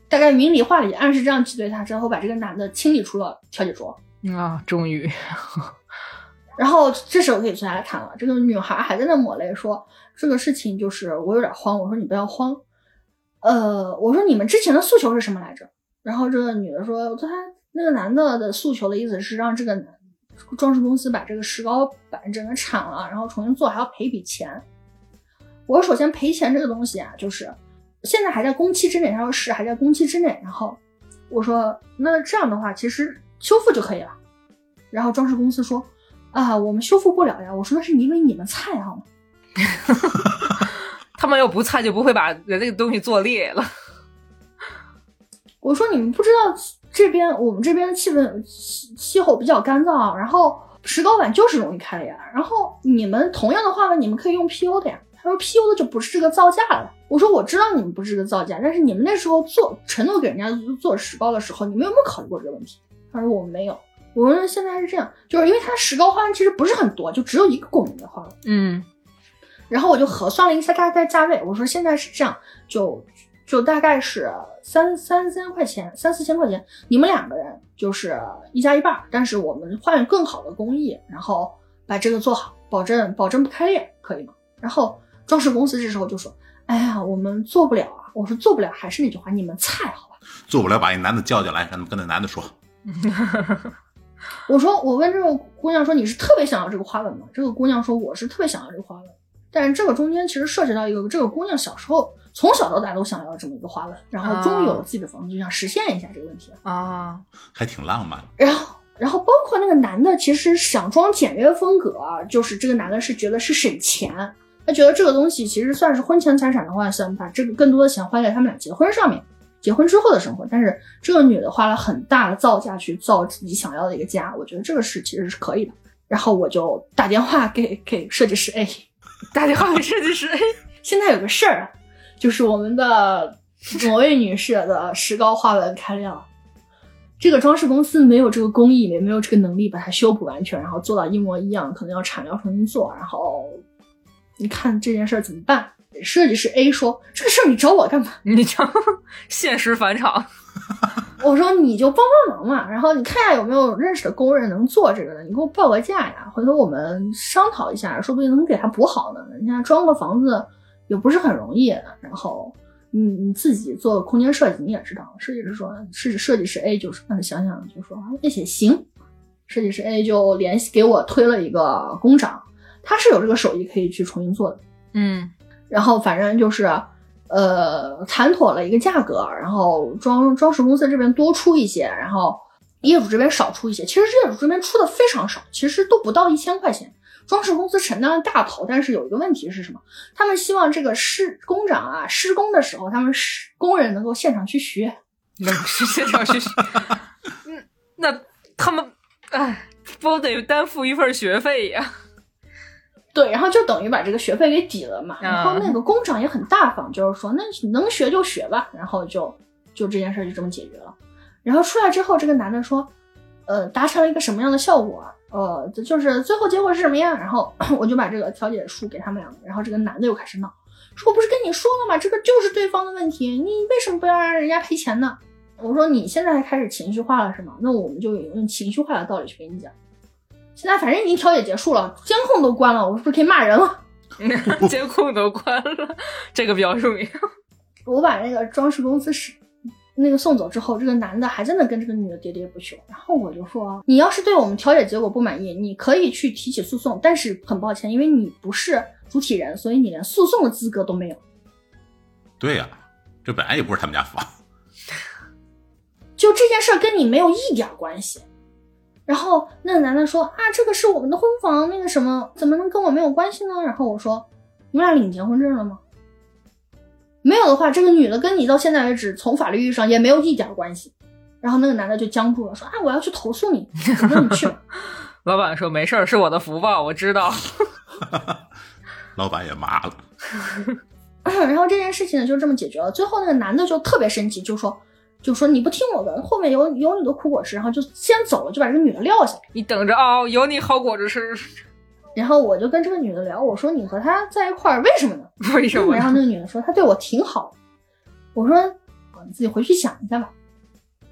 大概明里话里暗示这样挤兑他之后，把这个男的清理出了调解桌。啊，终于，然后这时候可以坐下来谈了。这个女孩还在那抹泪说：“这个事情就是我有点慌。”我说：“你不要慌。”呃，我说：“你们之前的诉求是什么来着？”然后这个女的说：“她那个男的的诉求的意思是让这个装饰公司把这个石膏板整个铲了，然后重新做，还要赔一笔钱。”我说：“首先赔钱这个东西啊，就是现在还在工期之内。”他说：“是还在工期之内。”然后我说：“那这样的话，其实修复就可以了。”然后装饰公司说：“啊，我们修复不了呀。”我说：“那是因为你们菜好吗 他们要不菜就不会把人这个东西做裂了。？”我说：“你们不知道这边我们这边的气温气气候比较干燥，啊然后石膏板就是容易开裂。然后你们同样的话呢，你们可以用 PU 的呀。”他说：“PU 的就不是这个造价了。”我说：“我知道你们不是这个造价，但是你们那时候做承诺给人家做石膏的时候，你们有没有考虑过这个问题？”他说：“我们没有。”我说：“现在是这样，就是因为它石膏花纹其实不是很多，就只有一个拱门的花纹。”嗯然后我就核算了一下大概价位，我说现在是这样，就就大概是三三千块钱，三四千块钱，你们两个人就是一加一半儿，但是我们换更好的工艺，然后把这个做好，保证保证不开裂，可以吗？然后装饰公司这时候就说，哎呀，我们做不了啊。我说做不了，还是那句话，你们菜好吧？做不了，把那男的叫进来，让他们跟那男的说。我说，我问这个姑娘说，你是特别想要这个花纹吗？这个姑娘说，我是特别想要这个花纹。但是这个中间其实涉及到一个，这个姑娘小时候从小到大都想要这么一个花纹，然后终于有了自己的房子，就想实现一下这个问题。啊，还挺浪漫。然后，然后包括那个男的，其实想装简约风格，就是这个男的是觉得是省钱，他觉得这个东西其实算是婚前财产的话，想把这个更多的钱花在他们俩结婚上面，结婚之后的生活。但是这个女的花了很大的造价去造自己想要的一个家，我觉得这个是其实是可以的。然后我就打电话给给设计师 A，打电话给设计师，哎，现在有个事儿，就是我们的某位女士的石膏花纹开裂了。这个装饰公司没有这个工艺，也没有这个能力把它修补完全，然后做到一模一样，可能要铲料重新做。然后你看这件事儿怎么办？设计师 A 说：“这个事儿你找我干嘛？你讲 现实返场，我说你就帮帮忙嘛，然后你看一下有没有认识的工人能做这个的，你给我报个价呀，回头我们商讨一下，说不定能给他补好呢。人家装个房子也不是很容易，然后你你自己做空间设计你也知道，设计师说是设计师 A 就是嗯想想就说那也行，设计师 A 就联系给我推了一个工长，他是有这个手艺可以去重新做的。嗯然后反正就是，呃，谈妥了一个价格，然后装装饰公司这边多出一些，然后业主这边少出一些。其实业主这边出的非常少，其实都不到一千块钱。装饰公司承担了大头，但是有一个问题是什么？他们希望这个施工长啊施工的时候，他们施工人能够现场去学。那不是现场去学习，嗯，那他们哎，不得担负一份学费呀？对，然后就等于把这个学费给抵了嘛。然后那个工长也很大方，就是说那能学就学吧，然后就就这件事就这么解决了。然后出来之后，这个男的说，呃，达成了一个什么样的效果？呃，就是最后结果是什么样？然后 我就把这个调解书给他们两个，然后这个男的又开始闹，说我不是跟你说了吗？这个就是对方的问题，你为什么不要让人家赔钱呢？我说你现在开始情绪化了是吗？那我们就用情绪化的道理去跟你讲。现在反正已经调解结束了，监控都关了，我是不是可以骂人了？监控都关了，这个比较著名。我把那个装饰公司是那个送走之后，这个男的还在那跟这个女的喋喋不休。然后我就说，你要是对我们调解结果不满意，你可以去提起诉讼，但是很抱歉，因为你不是主体人，所以你连诉讼的资格都没有。对呀、这本来也不是他们家房。就这件事儿跟你没有一点关系。然后那个男的说啊，这个是我们的婚房，那个什么，怎么能跟我没有关系呢？然后我说，你们俩领结婚证了吗？没有的话，这个女的跟你到现在为止，从法律意义上也没有一点关系。然后那个男的就僵住了，说啊，我要去投诉你。我说你去吧。老板说没事儿，是我的福报，我知道。老板也麻了，然后这件事情呢就这么解决了。最后那个男的就特别生气，就说就说你不听我的，后面有有你的苦果吃，然后就先走了，就把这个女的撂下。你等着啊、有你好果子吃。然后我就跟这个女的聊，我说你和他在一块儿为什么呢？为什么然后那个女的说她对我挺好的。我说你自己回去想一下吧。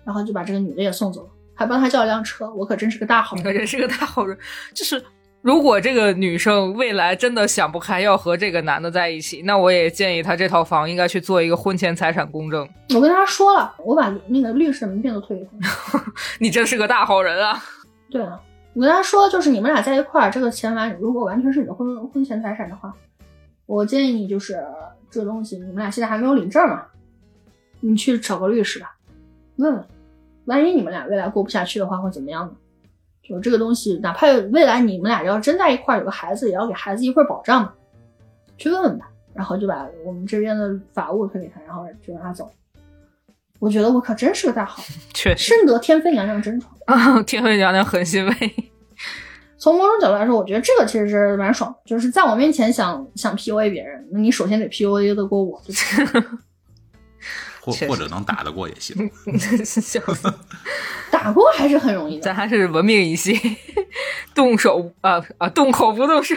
然后就把这个女的也送走了，还帮她叫了辆车。我可真是个大好你人。可真是个大好人。就是如果这个女生未来真的想不开要和这个男的在一起，那我也建议她这套房应该去做一个婚前财产公证。我跟她说了，我把那个律师的名片都退给她。你真是个大好人啊！对啊，我跟她说，就是你们俩在一块儿，这个钱完如果完全是你的婚婚前财产的话，我建议你就是这个东西，你们俩现在还没有领证嘛，你去找个律师吧，问问，万一你们俩未来过不下去的话，会怎么样呢？就这个东西，哪怕未来你们俩要真在一块儿有个孩子，也要给孩子一份保障嘛，去问问吧。然后就把我们这边的法务推给他，然后就让他走。我觉得我可真是个大好人，确实，深得天妃娘娘真传。啊，天妃娘娘很欣慰。从某种角度来说，我觉得这个其实是蛮爽的，就是在我面前想想 PUA 别人，那你首先得 PUA 得过我，对吧 或或者能打得过也行。笑 死，打过还是很容易的。咱还是文明一些，动手啊啊，动口不动手，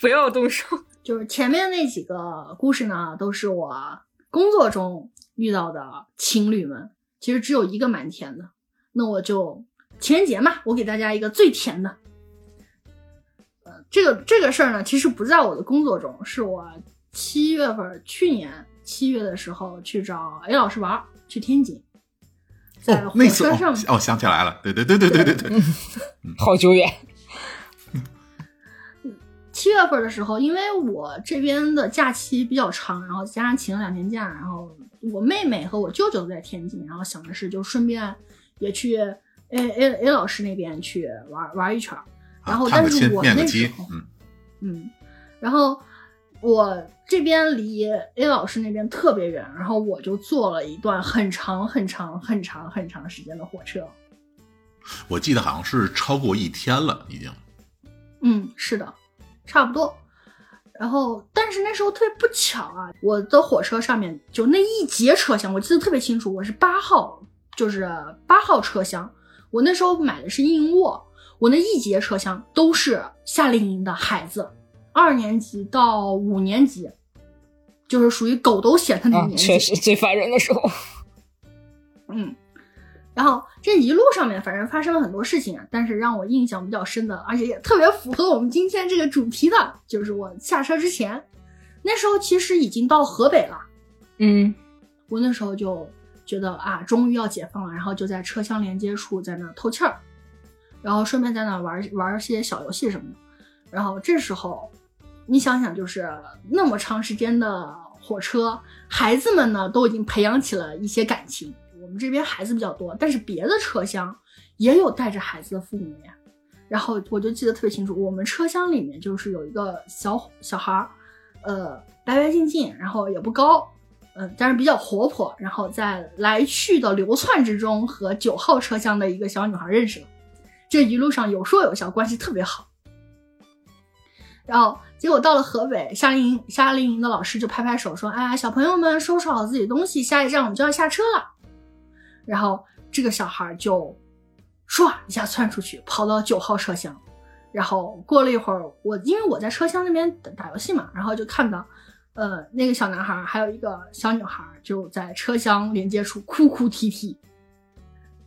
不要动手。就是前面那几个故事呢，都是我工作中遇到的情侣们，其实只有一个蛮甜的。那我就情人节嘛，我给大家一个最甜的。呃，这个这个事儿呢，其实不在我的工作中，是我七月份去年七月的时候去找 A 老师玩儿，去天津，在那车上面。哦，想起来了，对对对对对对对，好久远，七月份的时候，因为我这边的假期比较长，然后加上请了两天假，然后我妹妹和我舅舅都在天津，然后想的是就顺便也去 A A A 老师那边去玩玩一圈儿，然后但是我面基那时候，嗯，嗯，然后我这边离 A 老师那边特别远，然后我就坐了一段很长很长很长很长时间的火车。我记得好像是超过一天了，已经。嗯，是的，差不多。然后，但是那时候特别不巧啊，我的火车上面就那一节车厢，我记得特别清楚，我是八号，就是八号车厢。我那时候买的是硬卧，我那一节车厢都是夏令营的孩子，二年级到五年级，就是属于狗都嫌的那年纪。确实最烦人的时候。嗯，然后这一路上面反正发生了很多事情啊，但是让我印象比较深的，而且也特别符合我们今天这个主题的，就是我下车之前，那时候其实已经到河北了，嗯，我那时候就觉得啊，终于要解放了，然后就在车厢连接处在那儿透气儿，然后顺便在那儿玩玩一些小游戏什么的，然后这时候你想想，就是那么长时间的火车，孩子们呢都已经培养起了一些感情。我们这边孩子比较多，但是别的车厢也有带着孩子的父母呀。然后我就记得特别清楚，我们车厢里面就是有一个小小孩儿，呃，白白净净，然后也不高，嗯、但是比较活泼。然后在来去的流窜之中，和九号车厢的一个小女孩认识了。这一路上有说有笑，关系特别好。然后结果到了河北，夏令营夏令营的老师就拍拍手说：“哎呀，小朋友们收拾好自己东西，下一站我们就要下车了。”然后这个小孩就唰一下窜出去，跑到九号车厢。然后过了一会儿，我因为我在车厢那边打打游戏嘛，然后就看到，呃，那个小男孩还有一个小女孩就在车厢连接处哭哭啼啼。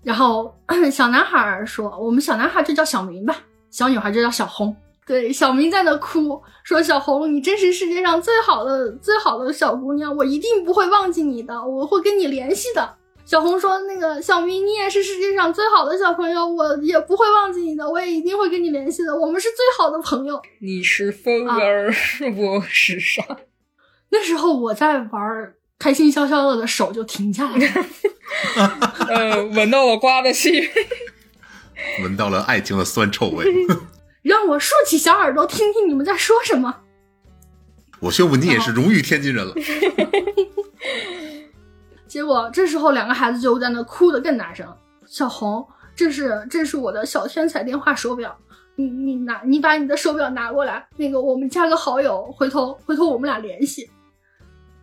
然后 小男孩说：“我们小男孩就叫小明吧，小女孩就叫小红。”对，小明在那哭，说小红，你真是世界上最好的最好的小姑娘，我一定不会忘记你的，我会跟你联系的。小红说：“那个小明，你也是世界上最好的小朋友，我也不会忘记你的，我也一定会跟你联系的，我们是最好的朋友。你是风儿，我是沙。那时候我在玩开心消消乐的手就停下来了 呃，闻到了瓜的气味，闻到了爱情的酸臭味。让我竖起小耳朵听听你们在说什么。我宣布你也是荣誉天津人了。结果这时候两个孩子就在那哭得更大声。小红，这是这是我的小天才电话手表，你你拿你把你的手表拿过来，那个我们加个好友，回头回头我们俩联系。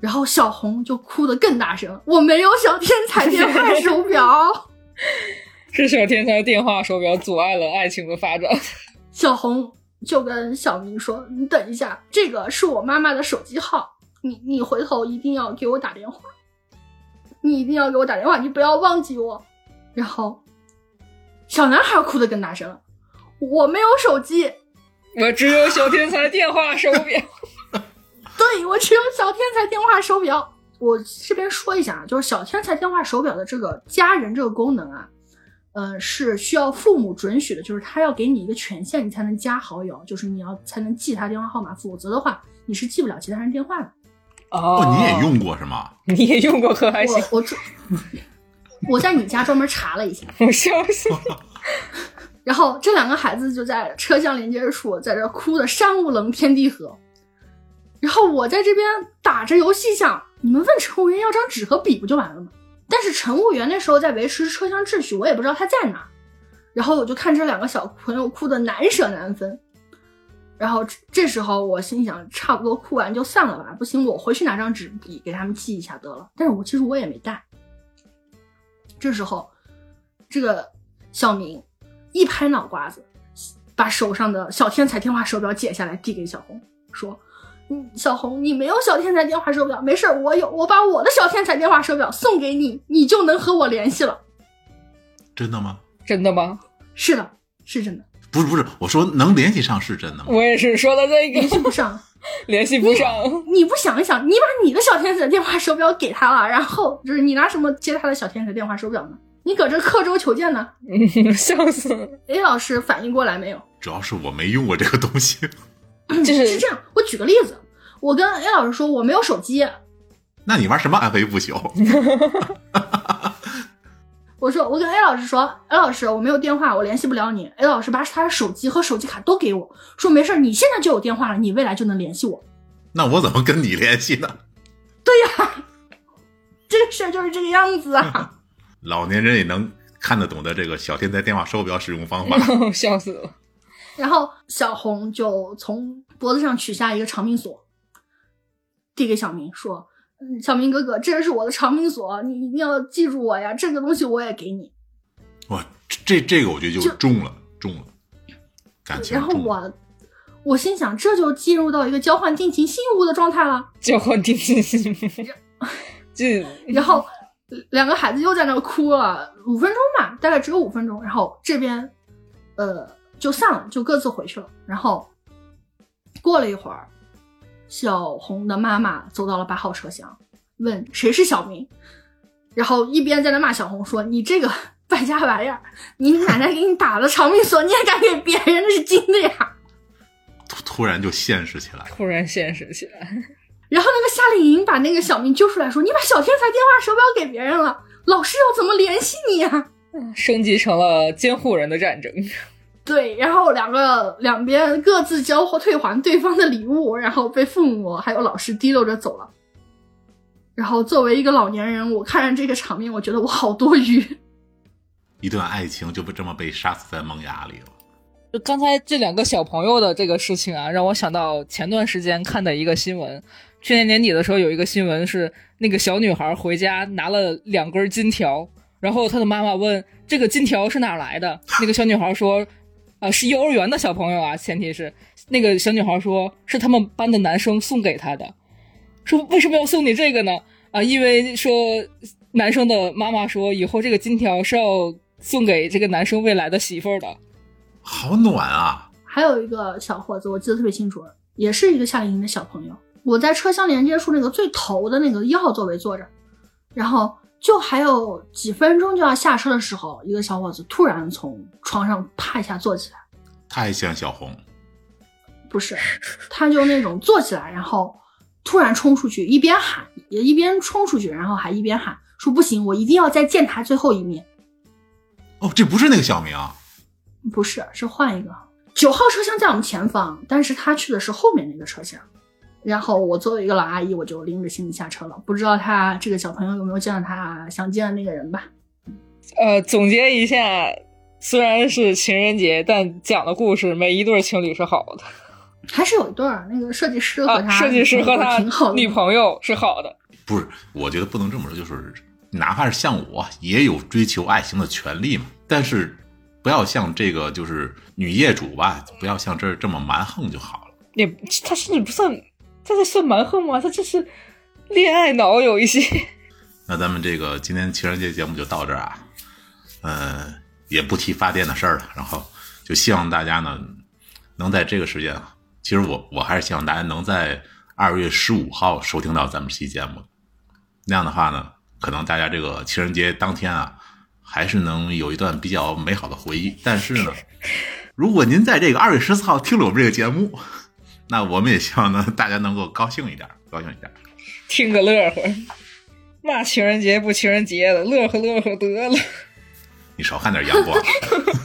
然后小红就哭得更大声，我没有小天才电话手表，是小天才电话手表阻碍了爱情的发展。小红就跟小明说：“你等一下，这个是我妈妈的手机号，你你回头一定要给我打电话，你一定要给我打电话，你不要忘记我。”然后小男孩哭得更大声了：“我没有手机，我只有小天才电话手表。对我只有小天才电话手表。”我这边说一下啊，就是小天才电话手表的这个加人这个功能啊。呃，是需要父母准许的，就是他要给你一个权限，你才能加好友，就是你要才能记他电话号码，否则的话你是记不了其他人电话的。哦，你也用过是吗？你也用过可还行？我我我在你家专门查了一下，我笑死。然后这两个孩子就在车厢连接处，在这哭的山无棱天地合。然后我在这边打着游戏想，你们问乘务员要张纸和笔不就完了吗？但是乘务员那时候在维持车厢秩序，我也不知道他在哪。然后我就看这两个小朋友哭的难舍难分。然后这时候我心想，差不多哭完就散了吧。不行，我回去拿张纸笔给他们记一下得了。但是我其实我也没带。这时候，这个小明一拍脑瓜子，把手上的小天才电话手表解下来递给小红，说。嗯，小红，你没有小天才电话手表，没事我有，我把我的小天才电话手表送给你，你就能和我联系了。真的吗？真的吗？是的，是真的。不是不是，我说能联系上是真的吗？我也是说的这个，联系不上，联系不上。你不想一想，你把你的小天才电话手表给他了，然后就是你拿什么接他的小天才电话手表呢？你搁这刻舟求剑呢？笑死了。A 老师反应过来没有？主要是我没用过这个东西。就是是这样，我举个例子，我跟 A 老师说我没有手机，那你玩什么暗黑不朽？我说我跟 A 老师说，A 老师我没有电话，我联系不了你。A 老师把他的手机和手机卡都给我，说没事你现在就有电话了，你未来就能联系我。那我怎么跟你联系呢？对呀，这个事儿就是这个样子啊。老年人也能看得懂的这个小天才电话手表使用方法，笑死了。然后小红就从脖子上取下一个长命锁，递给小明说：“嗯，小明哥哥，这是我的长命锁，你一定要记住我呀！这个东西我也给你。”哇，这这个我觉得就中了，中了，感情。然后我我心想，这就进入到一个交换定情信物的状态了。交换定情信物，这 然后两个孩子又在那哭了五分钟吧，大概只有五分钟。然后这边，呃。就散了，就各自回去了。然后过了一会儿，小红的妈妈走到了八号车厢，问谁是小明，然后一边在那骂小红说：“你这个败家玩意儿，你奶奶给你打的长命锁，你还敢给别人？那是金的呀！”突突然就现实起来，突然现实起来。然后那个夏令营把那个小明揪出来说：“你把小天才电话手表给别人了，老师要怎么联系你呀？”升级成了监护人的战争。对，然后两个两边各自交货退还对方的礼物，然后被父母还有老师提溜着走了。然后作为一个老年人，我看着这个场面，我觉得我好多余。一段爱情就不这么被杀死在萌芽里了。就刚才这两个小朋友的这个事情啊，让我想到前段时间看的一个新闻。去年年底的时候，有一个新闻是那个小女孩回家拿了两根金条，然后她的妈妈问这个金条是哪来的，那个小女孩说。啊，是幼儿园的小朋友啊，前提是那个小女孩说是他们班的男生送给她的，说为什么要送你这个呢？啊，因为说男生的妈妈说以后这个金条是要送给这个男生未来的媳妇儿的，好暖啊！还有一个小伙子，我记得特别清楚，也是一个夏令营的小朋友。我在车厢连接处那个最头的那个一号座位坐着，然后就还有几分钟就要下车的时候，一个小伙子突然从床上啪一下坐起来，太像小红，不是，他就那种坐起来，然后突然冲出去，一边喊，也一边冲出去，然后还一边喊说：“不行，我一定要再见他最后一面。哦，这不是那个小明啊，”不是，是换一个九号车厢在我们前方，但是他去的是后面那个车厢。然后我作为一个老阿姨，我就拎着行李下车了。不知道他这个小朋友有没有见到他想见的那个人吧？呃，总结一下，虽然是情人节，但讲的故事每一对情侣是好的还是有一对儿，那个设计师和啊，他、设计师和 他女朋友是好的。不是，我觉得不能这么说，就是哪怕是像我，也有追求爱情的权利嘛。但是不要像这个就是女业主吧，不要像这儿这么蛮横就好了。也他甚至不算，他这算蛮横吗？他这是恋爱脑有一些。那咱们这个今天情人节节目就到这儿啊，呃，也不提发电的事儿了，然后就希望大家呢能在这个时间，其实我我还是希望大家能在二月十五号收听到咱们这期节目，那样的话呢，可能大家这个情人节当天啊，还是能有一段比较美好的回忆。但是呢，如果您在这个二月十四号听了我们这个节目，那我们也希望呢大家能够高兴一点，高兴一点。听个乐呵，嘛情人节不情人节的，乐呵乐呵得了。你少看点阳光。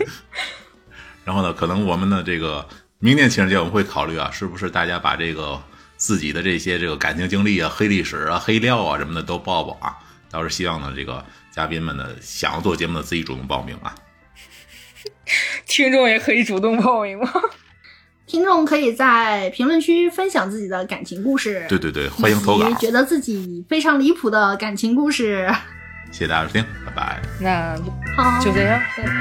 然后呢，可能我们的这个明年情人节我们会考虑啊，是不是大家把这个自己的这些这个感情经历啊、黑历史啊、黑料啊什么的都报报啊。倒是希望呢，这个嘉宾们呢想要做节目的自己主动报名啊。听众也可以主动报名吗？听众可以在评论区分享自己的感情故事，对对对，欢迎投稿，觉得自己非常离谱的感情故事。谢谢大家收听，拜拜。那好，就这样。拜拜